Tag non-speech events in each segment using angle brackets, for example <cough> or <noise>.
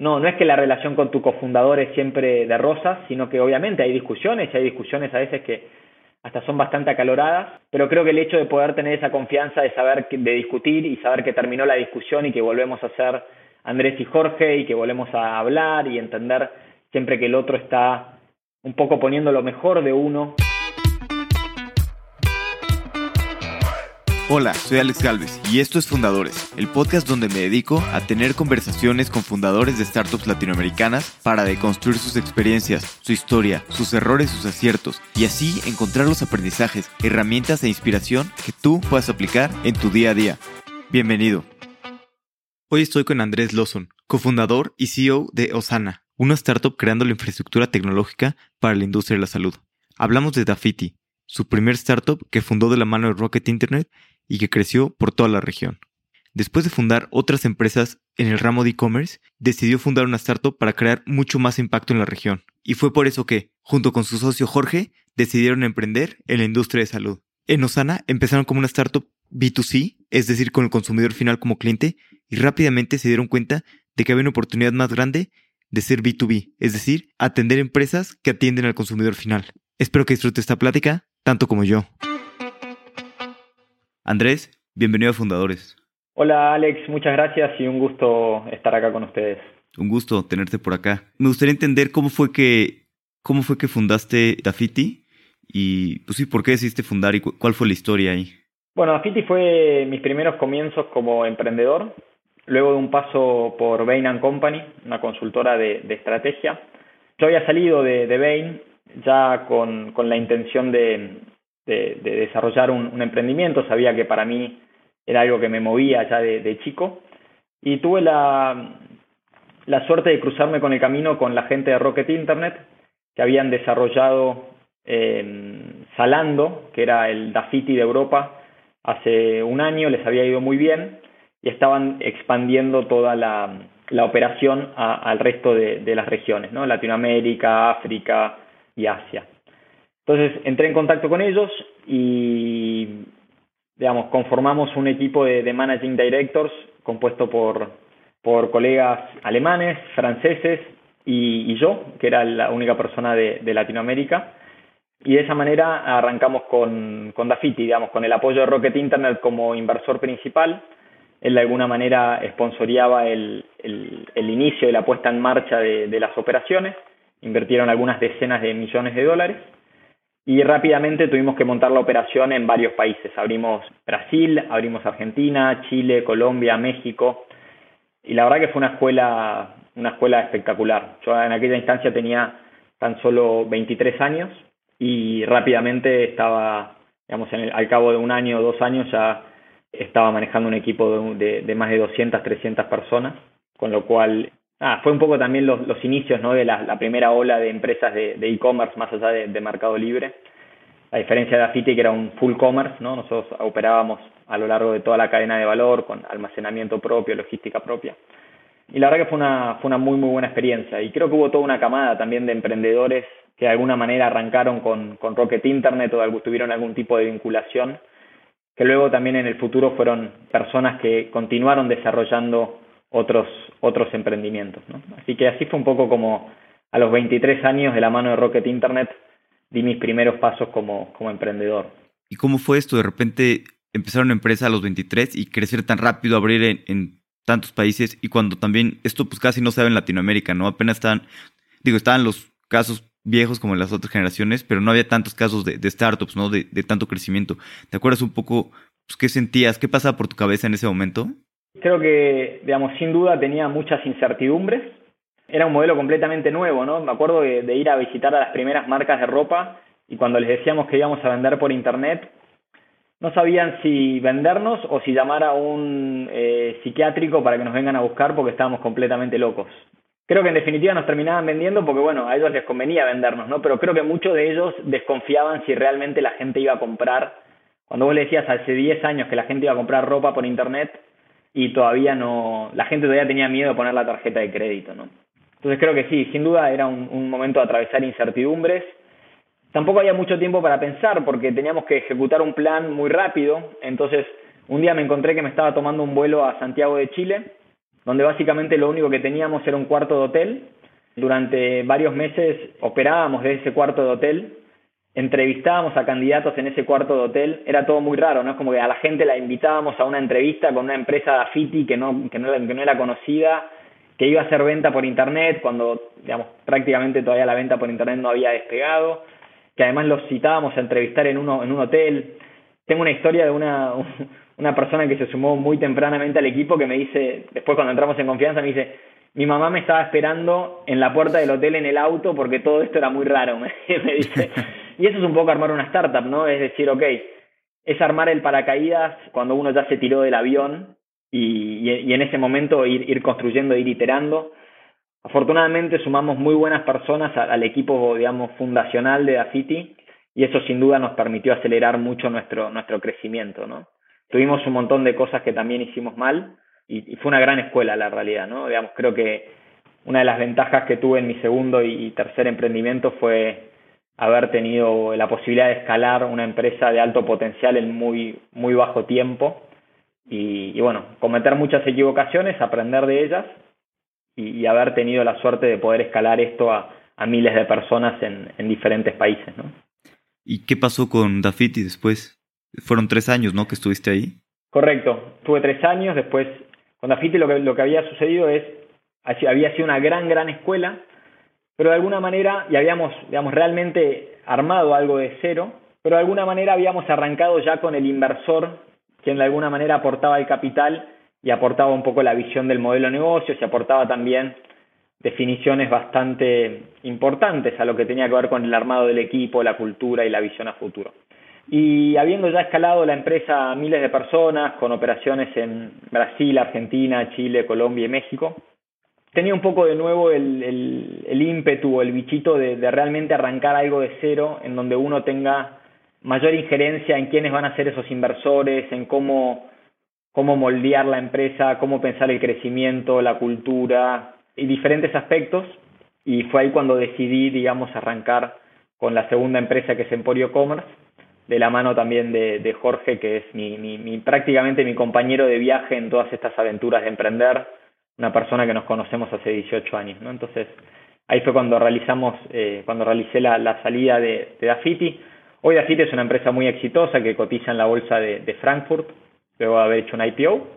no, no es que la relación con tu cofundador es siempre de rosas, sino que obviamente hay discusiones y hay discusiones a veces que hasta son bastante acaloradas, pero creo que el hecho de poder tener esa confianza de saber, de discutir y saber que terminó la discusión y que volvemos a ser Andrés y Jorge y que volvemos a hablar y entender siempre que el otro está un poco poniendo lo mejor de uno. Hola, soy Alex Galvez y esto es Fundadores, el podcast donde me dedico a tener conversaciones con fundadores de startups latinoamericanas para deconstruir sus experiencias, su historia, sus errores, sus aciertos y así encontrar los aprendizajes, herramientas e inspiración que tú puedas aplicar en tu día a día. Bienvenido. Hoy estoy con Andrés Lawson, cofundador y CEO de Osana, una startup creando la infraestructura tecnológica para la industria de la salud. Hablamos de Dafiti, su primer startup que fundó de la mano de Rocket Internet y que creció por toda la región. Después de fundar otras empresas en el ramo de e-commerce, decidió fundar una startup para crear mucho más impacto en la región. Y fue por eso que, junto con su socio Jorge, decidieron emprender en la industria de salud. En Osana empezaron como una startup B2C, es decir, con el consumidor final como cliente, y rápidamente se dieron cuenta de que había una oportunidad más grande de ser B2B, es decir, atender empresas que atienden al consumidor final. Espero que disfrute esta plática tanto como yo. Andrés, bienvenido a Fundadores. Hola Alex, muchas gracias y un gusto estar acá con ustedes. Un gusto tenerte por acá. Me gustaría entender cómo fue que cómo fue que fundaste Dafiti y pues sí, por qué decidiste fundar y cuál fue la historia ahí. Bueno, Dafiti fue mis primeros comienzos como emprendedor, luego de un paso por Bain Company, una consultora de, estrategia. Yo había salido de, de Bain ya con, con la intención de, de, desarrollar un, emprendimiento, sabía que para mí era algo que me movía ya de, chico y tuve la, la, suerte de cruzarme con el camino con la gente de Rocket Internet que habían desarrollado eh, Salando, que era el Dafiti de Europa, hace un año, les había ido muy bien y estaban expandiendo toda la, la operación al resto de, de, las regiones, ¿no? Latinoamérica, África y Asia. Entonces entré en contacto con ellos y, digamos, conformamos un equipo de, Managing Directors compuesto por, por colegas alemanes, franceses y, yo, que era la única persona de, Latinoamérica. Y de esa manera arrancamos con, con Dafiti, digamos, con el apoyo de Rocket Internet como inversor principal. Él de alguna manera sponsoreaba el, el, inicio y la puesta en marcha de, de las operaciones. Invirtieron algunas decenas de millones de dólares y rápidamente tuvimos que montar la operación en varios países. Abrimos Brasil, abrimos Argentina, Chile, Colombia, México. Y la verdad que fue una escuela, una escuela espectacular. Yo en aquella instancia tenía tan solo 23 años y rápidamente estaba, digamos, en el, al cabo de un año o dos años ya estaba manejando un equipo de, de, más de 200, 300 personas, con lo cual Ah, fue un poco también los, los inicios ¿no? de la, primera ola de empresas de e-commerce más allá de, de, Mercado Libre. A diferencia de Afiti, que era un full commerce, ¿no? nosotros operábamos a lo largo de toda la cadena de valor con almacenamiento propio, logística propia. Y la verdad que fue una, fue una muy, muy buena experiencia. Y creo que hubo toda una camada también de emprendedores que de alguna manera arrancaron con, con Rocket Internet o tuvieron algún tipo de vinculación, que luego también en el futuro fueron personas que continuaron desarrollando otros, otros emprendimientos. ¿no? Así que así fue un poco como a los 23 años de la mano de Rocket Internet di mis primeros pasos como, como emprendedor. ¿Y cómo fue esto? De repente empezar una empresa a los 23 y crecer tan rápido, abrir en, en tantos países y cuando también esto pues casi no se ve en Latinoamérica, ¿no? Apenas estaban, digo, estaban los casos viejos como en las otras generaciones, pero no había tantos casos de, de startups, ¿no? De, de, tanto crecimiento. ¿Te acuerdas un poco pues, qué sentías, qué pasaba por tu cabeza en ese momento? Creo que, digamos, sin duda tenía muchas incertidumbres. Era un modelo completamente nuevo, ¿no? Me acuerdo de, ir a visitar a las primeras marcas de ropa y cuando les decíamos que íbamos a vender por internet, no sabían si vendernos o si llamar a un eh, psiquiátrico para que nos vengan a buscar porque estábamos completamente locos. Creo que en definitiva nos terminaban vendiendo porque, bueno, a ellos les convenía vendernos, ¿no? Pero creo que muchos de ellos desconfiaban si realmente la gente iba a comprar. Cuando vos le decías hace 10 años que la gente iba a comprar ropa por internet, y todavía no, la gente todavía tenía miedo de poner la tarjeta de crédito, ¿no? Entonces creo que sí, sin duda era un, momento de atravesar incertidumbres. Tampoco había mucho tiempo para pensar porque teníamos que ejecutar un plan muy rápido. Entonces un día me encontré que me estaba tomando un vuelo a Santiago de Chile, donde básicamente lo único que teníamos era un cuarto de hotel. Durante varios meses operábamos desde ese cuarto de hotel, entrevistábamos a candidatos en ese cuarto de hotel, era todo muy raro, ¿no? Es como que a la gente la invitábamos a una entrevista con una empresa de que no, que no, que no era conocida, que iba a hacer venta por internet, cuando digamos, prácticamente todavía la venta por internet no había despegado, que además los citábamos a entrevistar en, uno, en un hotel. Tengo una historia de una, <laughs> una persona que se sumó muy tempranamente al equipo que me dice, después cuando entramos en confianza, me dice, mi mamá me estaba esperando en la puerta del hotel en el auto porque todo esto era muy raro, <laughs> me, dice. Y eso es un poco armar una startup, ¿no? Es decir, ok, es armar el paracaídas cuando uno ya se tiró del avión y, y, en ese momento ir, construyendo, ir iterando. Afortunadamente sumamos muy buenas personas al equipo, digamos, fundacional de Dafiti y eso sin duda nos permitió acelerar mucho nuestro, nuestro crecimiento, ¿no? Tuvimos un montón de cosas que también hicimos mal y, fue una gran escuela la realidad, ¿no? Digamos, creo que una de las ventajas que tuve en mi segundo y tercer emprendimiento fue haber tenido la posibilidad de escalar una empresa de alto potencial en muy, muy bajo tiempo y, bueno, cometer muchas equivocaciones, aprender de ellas y, haber tenido la suerte de poder escalar esto a, miles de personas en, en diferentes países, ¿no? ¿Y qué pasó con Dafiti después? Fueron tres años, ¿no? Que estuviste ahí. Correcto. Tuve tres años. Después, con Dafiti lo que, lo que había sucedido es, había sido una gran, gran escuela, pero de alguna manera, y habíamos, digamos, realmente armado algo de cero, pero de alguna manera habíamos arrancado ya con el inversor, quien de alguna manera aportaba el capital y aportaba un poco la visión del modelo de negocio, y aportaba también definiciones bastante importantes a lo que tenía que ver con el armado del equipo, la cultura y la visión a futuro. Y habiendo ya escalado la empresa a miles de personas, con operaciones en Brasil, Argentina, Chile, Colombia y México, tenía un poco de nuevo el, el, ímpetu o el bichito de, de, realmente arrancar algo de cero, en donde uno tenga mayor injerencia en quiénes van a ser esos inversores, en cómo, cómo moldear la empresa, cómo pensar el crecimiento, la cultura y diferentes aspectos. Y fue ahí cuando decidí, digamos, arrancar con la segunda empresa que es Emporio Commerce de la mano también de, Jorge, que es mi, mi, prácticamente mi compañero de viaje en todas estas aventuras de emprender, una persona que nos conocemos hace 18 años, ¿no? Entonces, ahí fue cuando realizamos, eh, cuando realicé la, salida de, de, Dafiti. Hoy Dafiti es una empresa muy exitosa que cotiza en la bolsa de, Frankfurt, luego de haber hecho un IPO.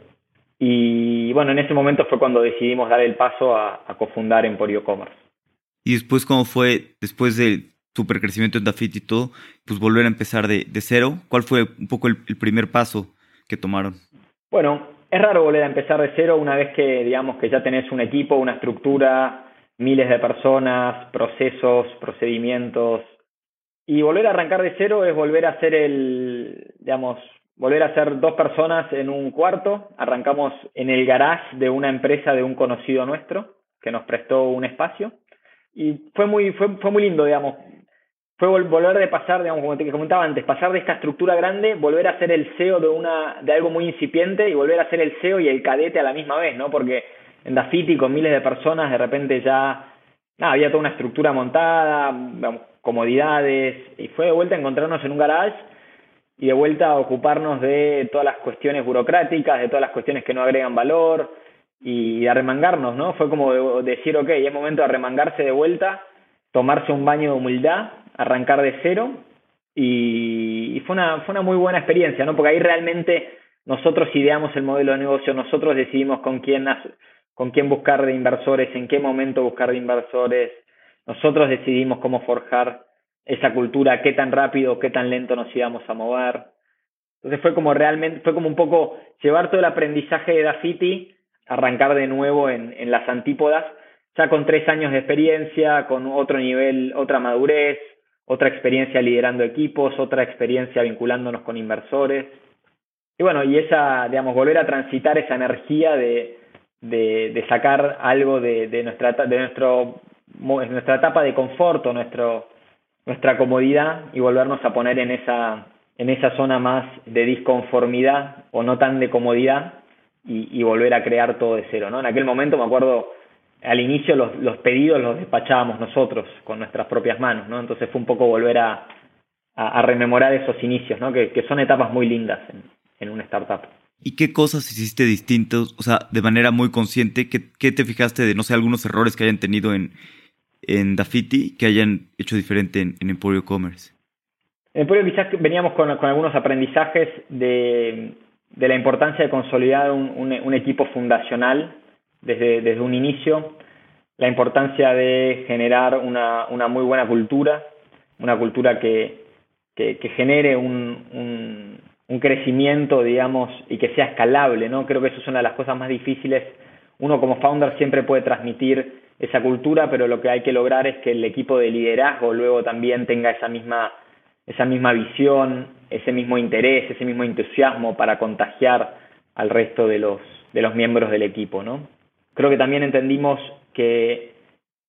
Y bueno, en ese momento fue cuando decidimos dar el paso a, a cofundar Emporio Commerce. ¿Y después cómo fue, después de super crecimiento en Dafit y todo, pues volver a empezar de, cero. ¿Cuál fue un poco el, primer paso que tomaron? Bueno, es raro volver a empezar de cero una vez que, digamos, que ya tenés un equipo, una estructura, miles de personas, procesos, procedimientos. Y volver a arrancar de cero es volver a ser el, digamos, volver a ser dos personas en un cuarto. Arrancamos en el garage de una empresa de un conocido nuestro que nos prestó un espacio. Y fue muy, fue, fue muy lindo, digamos, fue volver de pasar, digamos, como te comentaba antes, pasar de esta estructura grande, volver a ser el CEO de una de algo muy incipiente y volver a ser el CEO y el cadete a la misma vez, ¿no? Porque en Dafiti con miles de personas de repente ya había toda una estructura montada, comodidades y fue de vuelta a encontrarnos en un garage y de vuelta a ocuparnos de todas las cuestiones burocráticas, de todas las cuestiones que no agregan valor y arremangarnos, ¿no? Fue como decir, ok, es momento de arremangarse de vuelta, tomarse un baño de humildad arrancar de cero y, fue, una, fue una muy buena experiencia, ¿no? Porque ahí realmente nosotros ideamos el modelo de negocio, nosotros decidimos con quién, con quién buscar de inversores, en qué momento buscar de inversores, nosotros decidimos cómo forjar esa cultura, qué tan rápido, qué tan lento nos íbamos a mover. Entonces fue como realmente, fue como un poco llevar todo el aprendizaje de Dafiti, arrancar de nuevo en, en las antípodas, ya con tres años de experiencia, con otro nivel, otra madurez, otra experiencia liderando equipos, otra experiencia vinculándonos con inversores. Y bueno, y esa, digamos, volver a transitar esa energía de, de, sacar algo de, de, nuestra, de nuestro, nuestra etapa de confort nuestro, nuestra comodidad y volvernos a poner en esa, en esa zona más de disconformidad o no tan de comodidad y, y volver a crear todo de cero. ¿no? En aquel momento me acuerdo al inicio los, los pedidos los despachábamos nosotros con nuestras propias manos, ¿no? Entonces fue un poco volver a, a, rememorar esos inicios, ¿no? Que, que, son etapas muy lindas en, en una startup. ¿Y qué cosas hiciste distintos, o sea, de manera muy consciente? ¿Qué, te fijaste de, no sé, algunos errores que hayan tenido en, en Dafiti que hayan hecho diferente en, Emporio Commerce? En Emporio quizás veníamos con, algunos aprendizajes de, la importancia de consolidar un, equipo fundacional desde, desde, un inicio, la importancia de generar una, una muy buena cultura, una cultura que, que, genere un, un, crecimiento, digamos, y que sea escalable, ¿no? Creo que eso es una de las cosas más difíciles. Uno como founder siempre puede transmitir esa cultura, pero lo que hay que lograr es que el equipo de liderazgo luego también tenga esa misma, esa misma visión, ese mismo interés, ese mismo entusiasmo para contagiar al resto de los, de los miembros del equipo, ¿no? Creo que también entendimos que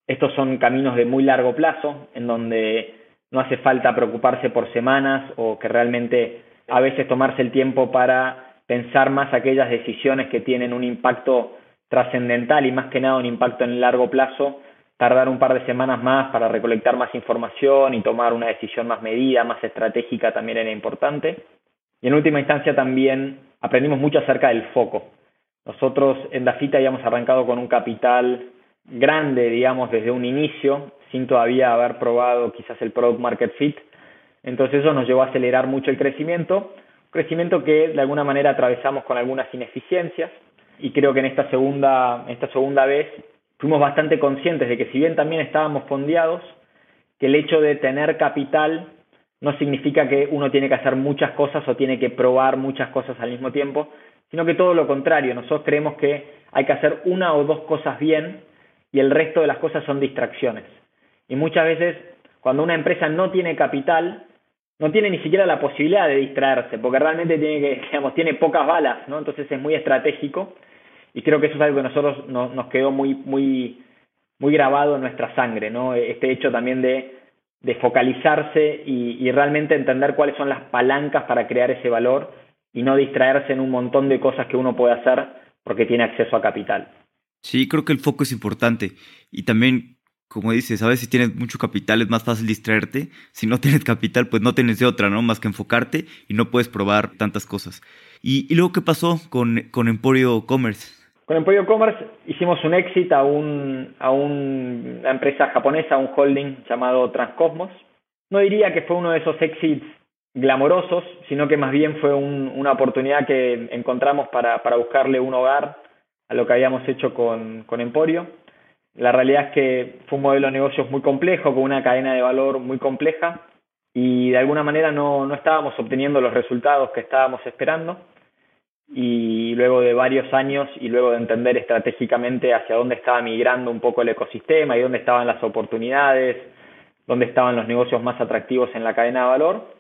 estos son caminos de muy largo plazo, en donde no hace falta preocuparse por semanas o que realmente a veces tomarse el tiempo para pensar más aquellas decisiones que tienen un impacto trascendental y más que nada un impacto en largo plazo, tardar un par de semanas más para recolectar más información y tomar una decisión más medida, más estratégica también era importante. Y en última instancia también aprendimos mucho acerca del foco. Nosotros en Dafita habíamos arrancado con un capital grande, digamos, desde un inicio, sin todavía haber probado quizás el product market fit. Entonces eso nos llevó a acelerar mucho el crecimiento, crecimiento que de alguna manera atravesamos con algunas ineficiencias y creo que en esta segunda, esta segunda vez fuimos bastante conscientes de que si bien también estábamos fondeados, que el hecho de tener capital no significa que uno tiene que hacer muchas cosas o tiene que probar muchas cosas al mismo tiempo, sino que todo lo contrario, nosotros creemos que hay que hacer una o dos cosas bien y el resto de las cosas son distracciones. Y muchas veces, cuando una empresa no tiene capital, no tiene ni siquiera la posibilidad de distraerse, porque realmente tiene que, <laughs> digamos, tiene pocas balas, ¿no? Entonces es muy estratégico y creo que eso es algo que nosotros nos, quedó muy, muy, muy grabado en nuestra sangre, ¿no? Este hecho también de, de focalizarse y realmente entender cuáles son las palancas para crear ese valor y no distraerse en un montón de cosas que uno puede hacer porque tiene acceso a capital. Sí, creo que el foco es importante y también como dices, a veces si tienes mucho capital es más fácil distraerte. Si no <laughs> tienes capital, pues no tienes de otra, ¿no? Más que enfocarte y no puedes probar tantas cosas. ¿Y, luego qué pasó con, con Emporio Commerce? Con Emporio Commerce hicimos un exit a, un, a una empresa japonesa, un holding llamado Transcosmos. No diría que fue uno de esos exits glamorosos, sino que más bien fue una oportunidad que encontramos para, para buscarle un hogar a lo que habíamos hecho con, con Emporio. La realidad es que fue un modelo de negocios muy complejo, con una cadena de valor muy compleja y de alguna manera no, no estábamos obteniendo los resultados que estábamos esperando. Y luego de varios años y luego de entender estratégicamente hacia dónde estaba migrando un poco el ecosistema y dónde estaban las oportunidades, dónde estaban los negocios más atractivos en la cadena de valor,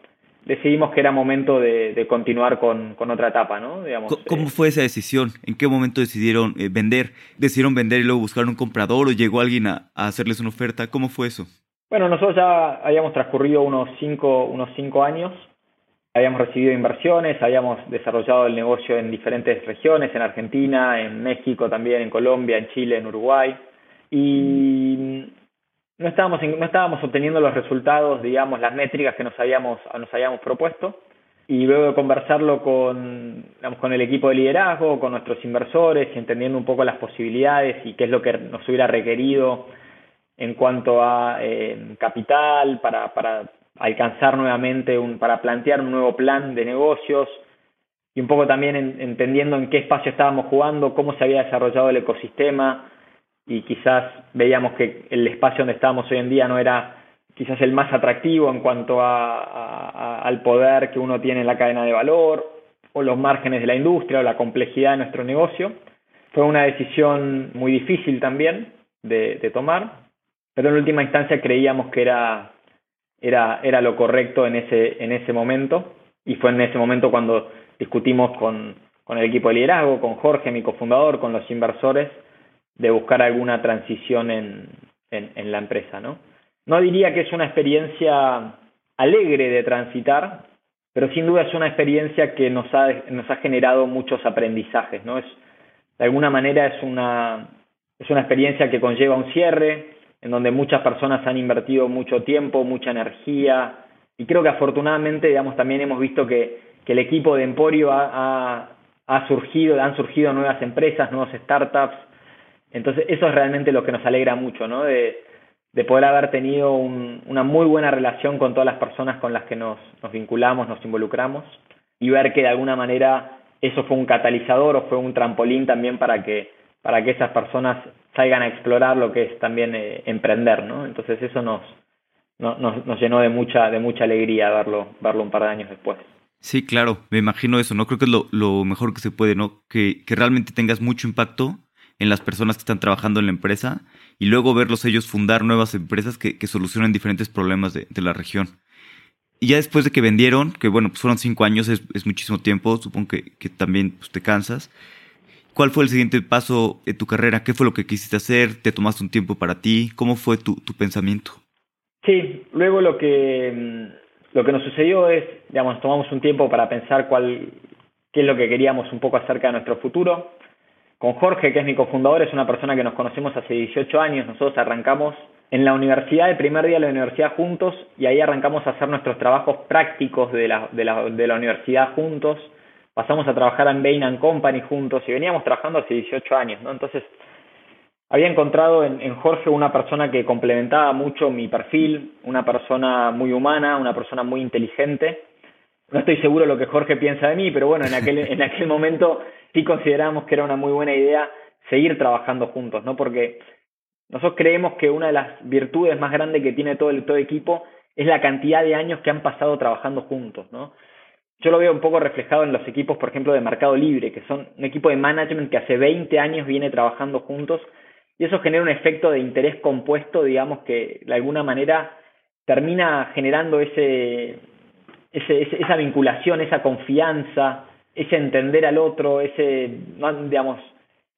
decidimos que era momento de, continuar con, otra etapa, ¿no? ¿Cómo, eh, fue esa decisión? ¿En qué momento decidieron eh, vender? ¿Decidieron vender y luego buscar un comprador o llegó alguien a, hacerles una oferta? ¿Cómo fue eso? Bueno, nosotros ya habíamos transcurrido unos cinco, unos cinco años, habíamos recibido inversiones, habíamos desarrollado el negocio en diferentes regiones, en Argentina, en México también, en Colombia, en Chile, en Uruguay, y no estábamos, no estábamos obteniendo los resultados, digamos, las métricas que nos habíamos, nos habíamos propuesto. Y luego de conversarlo con, con el equipo de liderazgo, con nuestros inversores, y entendiendo un poco las posibilidades y qué es lo que nos hubiera requerido en cuanto a eh, capital para, para alcanzar nuevamente, un, para plantear un nuevo plan de negocios y un poco también entendiendo en qué espacio estábamos jugando, cómo se había desarrollado el ecosistema, y quizás veíamos que el espacio donde estábamos hoy en día no era quizás el más atractivo en cuanto a, al poder que uno tiene en la cadena de valor o los márgenes de la industria o la complejidad de nuestro negocio. Fue una decisión muy difícil también de, de tomar, pero en última instancia creíamos que era, era, era lo correcto en ese, en ese momento y fue en ese momento cuando discutimos con, con el equipo de liderazgo, con Jorge, mi cofundador, con los inversores, de buscar alguna transición en, en, la empresa, ¿no? No diría que es una experiencia alegre de transitar, pero sin duda es una experiencia que nos ha, nos ha generado muchos aprendizajes, ¿no? Es, de alguna manera es una, es una experiencia que conlleva un cierre, en donde muchas personas han invertido mucho tiempo, mucha energía, y creo que afortunadamente, digamos, también hemos visto que, que el equipo de Emporio ha, ha surgido, han surgido nuevas empresas, nuevos startups. Entonces, eso es realmente lo que nos alegra mucho, ¿no? De, de poder haber tenido una muy buena relación con todas las personas con las que nos, nos vinculamos, nos involucramos y ver que de alguna manera eso fue un catalizador o fue un trampolín también para que, para que esas personas salgan a explorar lo que es también eh, emprender, ¿no? Entonces eso nos, nos, nos, llenó de mucha, de mucha alegría verlo, verlo un par de años después. Sí, claro, me imagino eso, ¿no? Creo que es lo, lo mejor que se puede, ¿no? Que, que realmente tengas mucho impacto en las personas que están trabajando en la empresa y luego verlos ellos fundar nuevas empresas que, que solucionen diferentes problemas de, de, la región. Y ya después de que vendieron, que bueno, pues fueron cinco años, es, es muchísimo tiempo, supongo que, que también pues, te cansas. ¿Cuál fue el siguiente paso de tu carrera? ¿Qué fue lo que quisiste hacer? ¿Te tomaste un tiempo para ti? ¿Cómo fue tu, tu pensamiento? Sí, luego lo que, lo que nos sucedió es, digamos, tomamos un tiempo para pensar cuál, qué es lo que queríamos un poco acerca de nuestro futuro con Jorge, que es mi cofundador, es una persona que nos conocemos hace 18 años. Nosotros arrancamos en la universidad, el primer día de la universidad juntos, y ahí arrancamos a hacer nuestros trabajos prácticos de la, de la, de la universidad juntos. Pasamos a trabajar en Bain Company juntos y veníamos trabajando hace 18 años, ¿no? Entonces, había encontrado en, Jorge una persona que complementaba mucho mi perfil, una persona muy humana, una persona muy inteligente. No estoy seguro lo que Jorge piensa de mí, pero bueno, en aquel, en aquel momento sí consideramos que era una muy buena idea seguir trabajando juntos, ¿no? Porque nosotros creemos que una de las virtudes más grandes que tiene todo el todo equipo es la cantidad de años que han pasado trabajando juntos, ¿no? Yo lo veo un poco reflejado en los equipos, por ejemplo, de Mercado Libre, que son un equipo de management que hace 20 años viene trabajando juntos y eso genera un efecto de interés compuesto, digamos, que de alguna manera termina generando ese, ese esa vinculación, esa confianza, ese entender al otro, ese, digamos,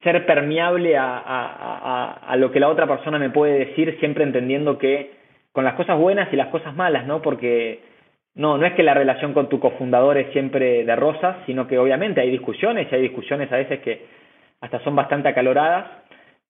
ser permeable a, a, a, lo que la otra persona me puede decir, siempre entendiendo que con las cosas buenas y las cosas malas, ¿no? Porque no, no es que la relación con tu cofundador es siempre de rosas, sino que obviamente hay discusiones y hay discusiones a veces que hasta son bastante acaloradas,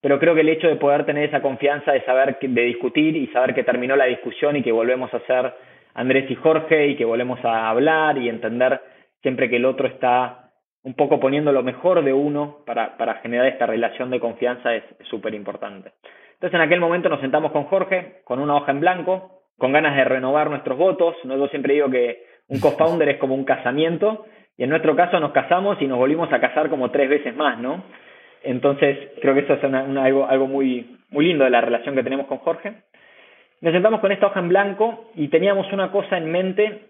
pero creo que el hecho de poder tener esa confianza de saber, de discutir y saber que terminó la discusión y que volvemos a ser Andrés y Jorge y que volvemos a hablar y entender siempre que el otro está un poco poniendo lo mejor de uno para, para generar esta relación de confianza es súper importante. Entonces en aquel momento nos sentamos con Jorge, con una hoja en blanco, con ganas de renovar nuestros votos. Yo siempre digo que un co-founder es como un casamiento y en nuestro caso nos casamos y nos volvimos a casar como tres veces más, ¿no? Entonces creo que eso es algo, algo muy, muy lindo de la relación que tenemos con Jorge. Nos sentamos con esta hoja en blanco y teníamos una cosa en mente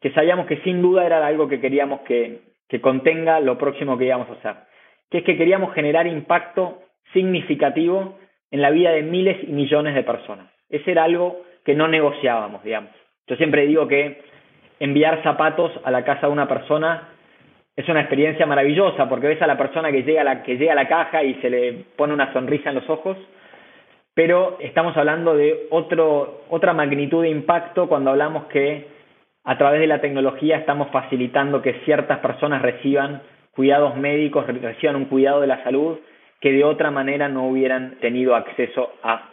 que sabíamos que sin duda era algo que queríamos que, que contenga lo próximo que íbamos a hacer, que es que queríamos generar impacto significativo en la vida de miles y millones de personas. Ese era algo que no negociábamos, digamos. Yo siempre digo que enviar zapatos a la casa de una persona es una experiencia maravillosa porque ves a la persona que llega a la, que llega a la caja y se le pone una sonrisa en los ojos, pero estamos hablando de otro, otra magnitud de impacto cuando hablamos que a través de la tecnología estamos facilitando que ciertas personas reciban cuidados médicos, reciban un cuidado de la salud que de otra manera no hubieran tenido acceso a.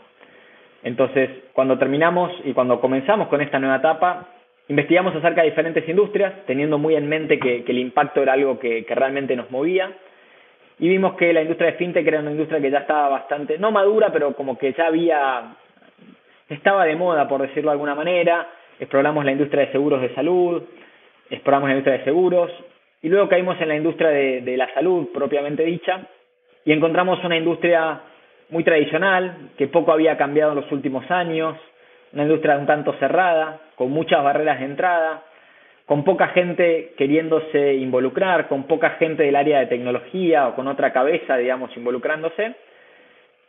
Entonces, cuando terminamos y cuando comenzamos con esta nueva etapa, investigamos acerca de diferentes industrias, teniendo muy en mente que, el impacto era algo que, que, realmente nos movía. Y vimos que la industria de fintech era una industria que ya estaba bastante, no madura, pero como que ya había, estaba de moda, por decirlo de alguna manera exploramos la industria de seguros de salud, exploramos la industria de seguros y luego caímos en la industria de, la salud propiamente dicha y encontramos una industria muy tradicional que poco había cambiado en los últimos años, una industria un tanto cerrada, con muchas barreras de entrada, con poca gente queriéndose involucrar, con poca gente del área de tecnología o con otra cabeza, digamos, involucrándose.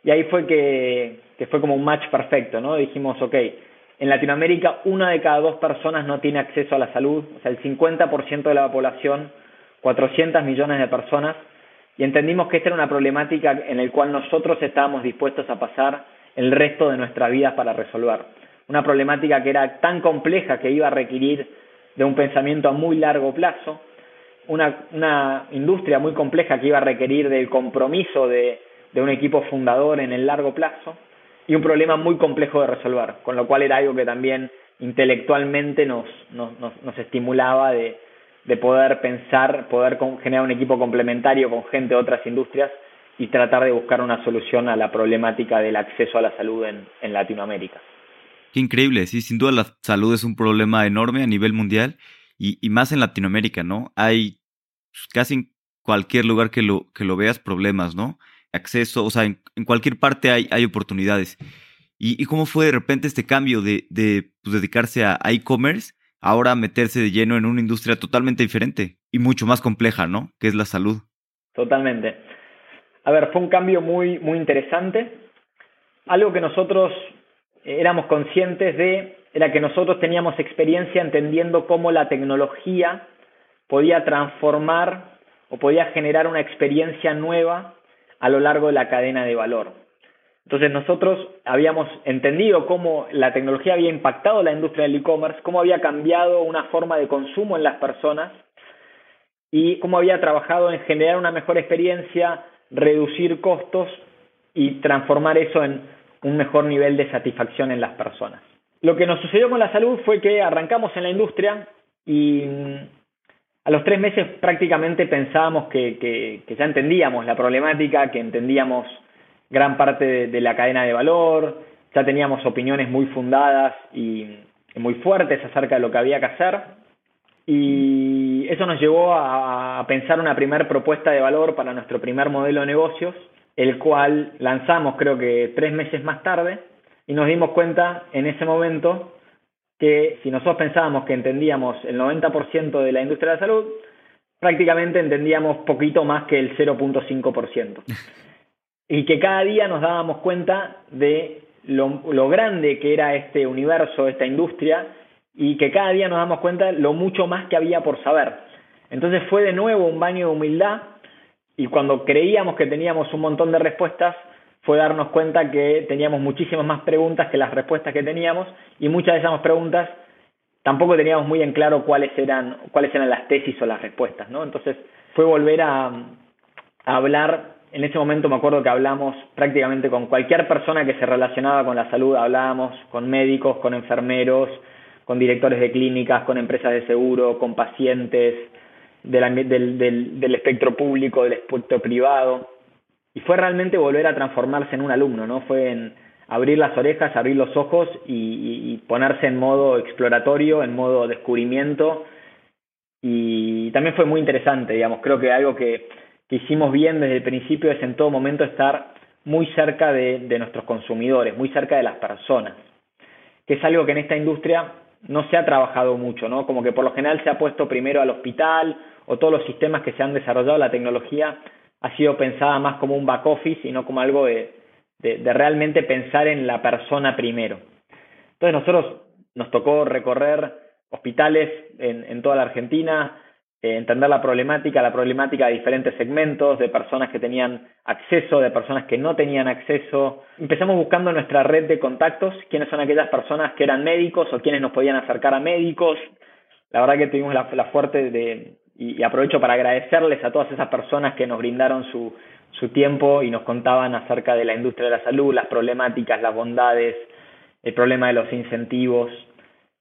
Y ahí fue que, que fue como un match perfecto, ¿no? Dijimos, ok, en Latinoamérica, una de cada dos personas no tiene acceso a la salud, o sea, el 50% de la población, 400 millones de personas, y entendimos que esta era una problemática en la cual nosotros estábamos dispuestos a pasar el resto de nuestra vida para resolver. Una problemática que era tan compleja que iba a requerir de un pensamiento a muy largo plazo, una, una industria muy compleja que iba a requerir del compromiso de, de un equipo fundador en el largo plazo, y un problema muy complejo de resolver, con lo cual era algo que también intelectualmente nos, nos, nos, estimulaba de, de poder pensar, poder generar un equipo complementario con gente de otras industrias y tratar de buscar una solución a la problemática del acceso a la salud en, en Latinoamérica. Qué increíble, sí, sin duda la salud es un problema enorme a nivel mundial y, y más en Latinoamérica, ¿no? Hay pues, casi en cualquier lugar que lo, que lo veas problemas, ¿no? Acceso, o sea, en, cualquier parte hay, hay oportunidades. ¿Y, ¿Y, cómo fue de repente este cambio de, de pues, dedicarse a e-commerce, ahora meterse de lleno en una industria totalmente diferente y mucho más compleja, ¿no? Que es la salud. Totalmente. A ver, fue un cambio muy, muy interesante. Algo que nosotros éramos conscientes de era que nosotros teníamos experiencia entendiendo cómo la tecnología podía transformar o podía generar una experiencia nueva a lo largo de la cadena de valor. Entonces nosotros habíamos entendido cómo la tecnología había impactado la industria del e-commerce, cómo había cambiado una forma de consumo en las personas y cómo había trabajado en generar una mejor experiencia, reducir costos y transformar eso en un mejor nivel de satisfacción en las personas. Lo que nos sucedió con la salud fue que arrancamos en la industria y a los tres meses prácticamente pensábamos que, ya entendíamos la problemática, que entendíamos gran parte de, la cadena de valor, ya teníamos opiniones muy fundadas y, y muy fuertes acerca de lo que había que hacer. Y eso nos llevó a, a pensar una primera propuesta de valor para nuestro primer modelo de negocios el cual lanzamos creo que tres meses más tarde y nos dimos cuenta en ese momento que si nosotros pensábamos que entendíamos el 90% de la industria de la salud, prácticamente entendíamos poquito más que el 0.5%. <laughs> Y que cada día nos dábamos cuenta de lo, lo, grande que era este universo, esta industria, y que cada día nos damos cuenta lo mucho más que había por saber. Entonces fue de nuevo un baño de humildad y cuando creíamos que teníamos un montón de respuestas, fue darnos cuenta que teníamos muchísimas más preguntas que las respuestas que teníamos y muchas de esas preguntas tampoco teníamos muy en claro cuáles eran, cuáles eran las tesis o las respuestas, ¿no? Entonces fue volver a, hablar, en ese momento me acuerdo que hablamos prácticamente con cualquier persona que se relacionaba con la salud, hablábamos con médicos, con enfermeros, con directores de clínicas, con empresas de seguro, con pacientes, del, del, del espectro público, del espectro privado. Y fue realmente volver a transformarse en un alumno, ¿no? Fue en abrir las orejas, abrir los ojos y, y ponerse en modo exploratorio, en modo descubrimiento. Y también fue muy interesante, digamos, creo que algo que, que hicimos bien desde el principio es en todo momento estar muy cerca de, de nuestros consumidores, muy cerca de las personas, que es algo que en esta industria no se ha trabajado mucho, ¿no? Como que por lo general se ha puesto primero al hospital o todos los sistemas que se han desarrollado, la tecnología ha sido pensada más como un back office y no como algo de, realmente pensar en la persona primero. Entonces nosotros nos tocó recorrer hospitales en, toda la Argentina, eh, entender la problemática, la problemática de diferentes segmentos, de personas que tenían acceso, de personas que no tenían acceso. Empezamos buscando nuestra red de contactos, quiénes son aquellas personas que eran médicos o quienes nos podían acercar a médicos. La verdad que tuvimos la fuerte de, y, aprovecho para agradecerles a todas esas personas que nos brindaron su, su tiempo y nos contaban acerca de la industria de la salud, las problemáticas, las bondades, el problema de los incentivos.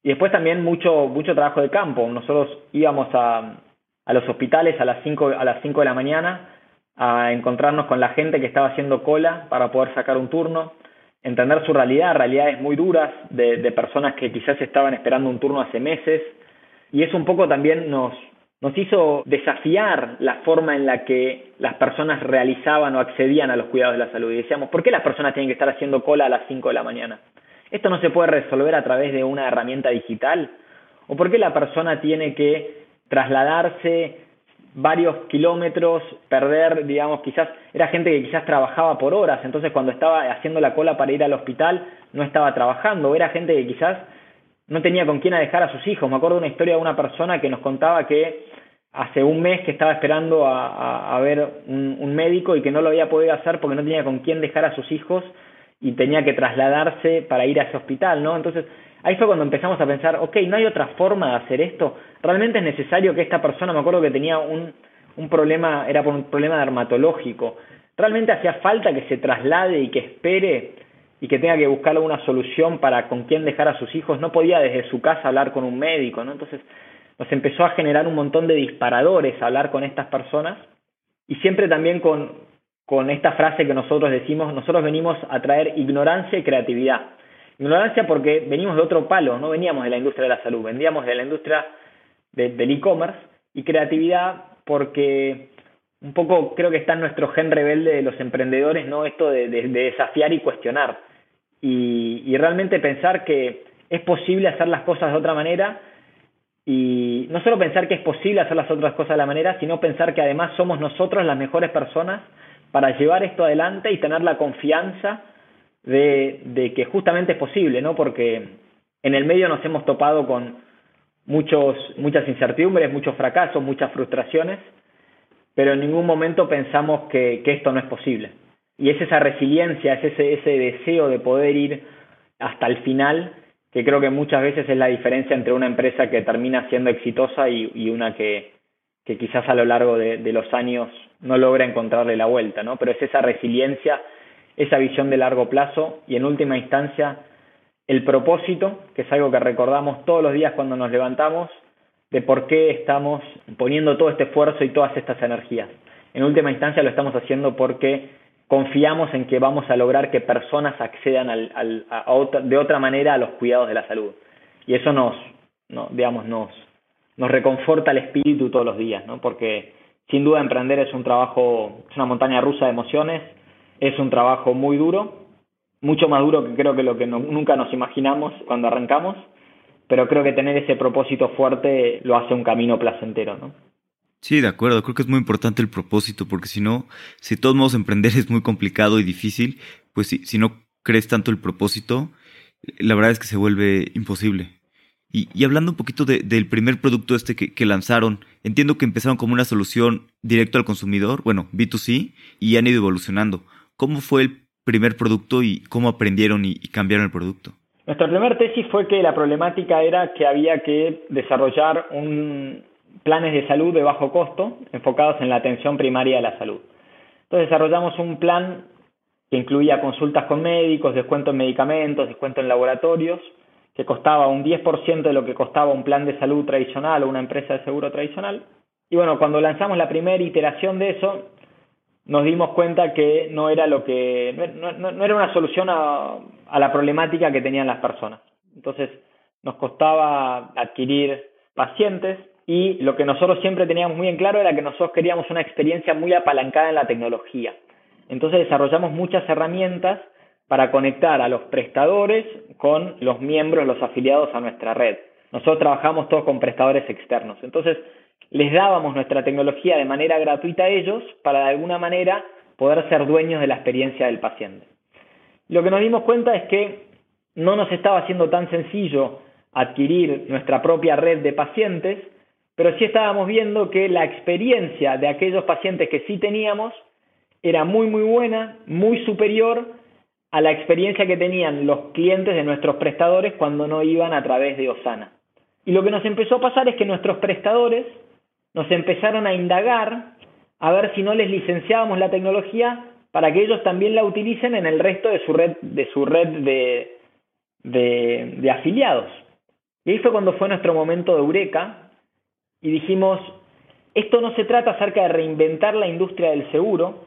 Y después también mucho, mucho trabajo de campo. Nosotros íbamos a, a los hospitales a las 5 a las 5 de la mañana a encontrarnos con la gente que estaba haciendo cola para poder sacar un turno, entender su realidad, realidades muy duras de, de personas que quizás estaban esperando un turno hace meses y eso un poco también nos nos hizo desafiar la forma en la que las personas realizaban o accedían a los cuidados de la salud. Y decíamos, ¿por qué las personas tienen que estar haciendo cola a las 5 de la mañana? ¿Esto no se puede resolver a través de una herramienta digital? ¿O por qué la persona tiene que trasladarse varios kilómetros, perder, digamos, quizás era gente que quizás trabajaba por horas, entonces cuando estaba haciendo la cola para ir al hospital no estaba trabajando, era gente que quizás no tenía con quién dejar a sus hijos. Me acuerdo una historia de una persona que nos contaba que hace un mes que estaba esperando a, a, a ver un, un, médico y que no lo había podido hacer porque no tenía con quién dejar a sus hijos y tenía que trasladarse para ir a ese hospital, ¿no? Entonces, ahí fue cuando empezamos a pensar, ok, no hay otra forma de hacer esto. Realmente es necesario que esta persona, me acuerdo que tenía un, un problema, era por un problema dermatológico. Realmente hacía falta que se traslade y que espere y que tenga que buscar alguna solución para con quién dejar a sus hijos. No podía desde su casa hablar con un médico, ¿no? Entonces, nos empezó a generar un montón de disparadores hablar con estas personas y siempre también con, con esta frase que nosotros decimos, nosotros venimos a traer ignorancia y creatividad. Ignorancia porque venimos de otro palo, no veníamos de la industria de la salud, veníamos de la industria del e-commerce y creatividad porque un poco creo que está en nuestro gen rebelde de los emprendedores, ¿no? Esto de, desafiar y cuestionar. Y, realmente pensar que es posible hacer las cosas de otra manera y no solo pensar que es posible hacer las otras cosas de la manera, sino pensar que además somos nosotros las mejores personas para llevar esto adelante y tener la confianza de, de que justamente es posible, ¿no? Porque en el medio nos hemos topado con muchos, muchas incertidumbres, muchos fracasos, muchas frustraciones, pero en ningún momento pensamos que, que esto no es posible. Y es esa resiliencia, es ese, ese deseo de poder ir hasta el final que creo que muchas veces es la diferencia entre una empresa que termina siendo exitosa y, una que, quizás a lo largo de, los años no logra encontrarle la vuelta, ¿no? Pero es esa resiliencia, esa visión de largo plazo y en última instancia el propósito, que es algo que recordamos todos los días cuando nos levantamos, de por qué estamos poniendo todo este esfuerzo y todas estas energías. En última instancia lo estamos haciendo porque confiamos en que vamos a lograr que personas accedan al, al, a otra, de otra manera a los cuidados de la salud. Y eso nos, no, digamos, nos, nos reconforta el espíritu todos los días, ¿no? Porque sin duda emprender es un trabajo, es una montaña rusa de emociones, es un trabajo muy duro, mucho más duro que creo que lo que nunca nos imaginamos cuando arrancamos, pero creo que tener ese propósito fuerte lo hace un camino placentero, ¿no? Sí, de acuerdo. Creo que es muy importante el propósito, porque si no, si de todos modos emprender <laughs> es muy complicado y difícil, pues si, si no crees tanto el propósito, la verdad es que se vuelve imposible. Y, y hablando un poquito de, del primer producto este que, lanzaron, entiendo que empezaron como una solución directo al consumidor, bueno, B2C, y han ido evolucionando. ¿Cómo fue el primer producto y cómo aprendieron y, y cambiaron el producto? Nuestra primera tesis fue que la problemática era que había que desarrollar un, planes de salud de bajo costo enfocados en la atención primaria de la salud. Entonces desarrollamos un plan que incluía consultas con médicos, descuento en medicamentos, descuento en laboratorios, que costaba un 10% de lo que costaba un plan de salud tradicional o una empresa de seguro tradicional. Y bueno, cuando lanzamos la primera iteración de eso, nos dimos cuenta que no era lo que no, era una solución a, a la problemática que tenían las personas. Entonces, nos costaba adquirir pacientes, y lo que nosotros siempre teníamos muy en claro era que nosotros queríamos una experiencia muy apalancada en la tecnología. Entonces desarrollamos muchas herramientas para conectar a los prestadores con los miembros, los afiliados a nuestra red. Nosotros trabajamos todos con prestadores externos. Entonces les dábamos nuestra tecnología de manera gratuita a ellos para de alguna manera poder ser dueños de la experiencia del paciente. Lo que nos dimos cuenta es que no nos estaba haciendo tan sencillo adquirir nuestra propia red de pacientes, pero sí estábamos viendo que la experiencia de aquellos pacientes que sí teníamos era muy muy buena, muy superior a la experiencia que tenían los clientes de nuestros prestadores cuando no iban a través de Osana. Y lo que nos empezó a pasar es que nuestros prestadores nos empezaron a indagar a ver si no les licenciábamos la tecnología para que ellos también la utilicen en el resto de su red de su red de, de, de afiliados. Y ahí fue cuando fue nuestro momento de eureka, y dijimos, esto no se trata acerca de reinventar la industria del seguro,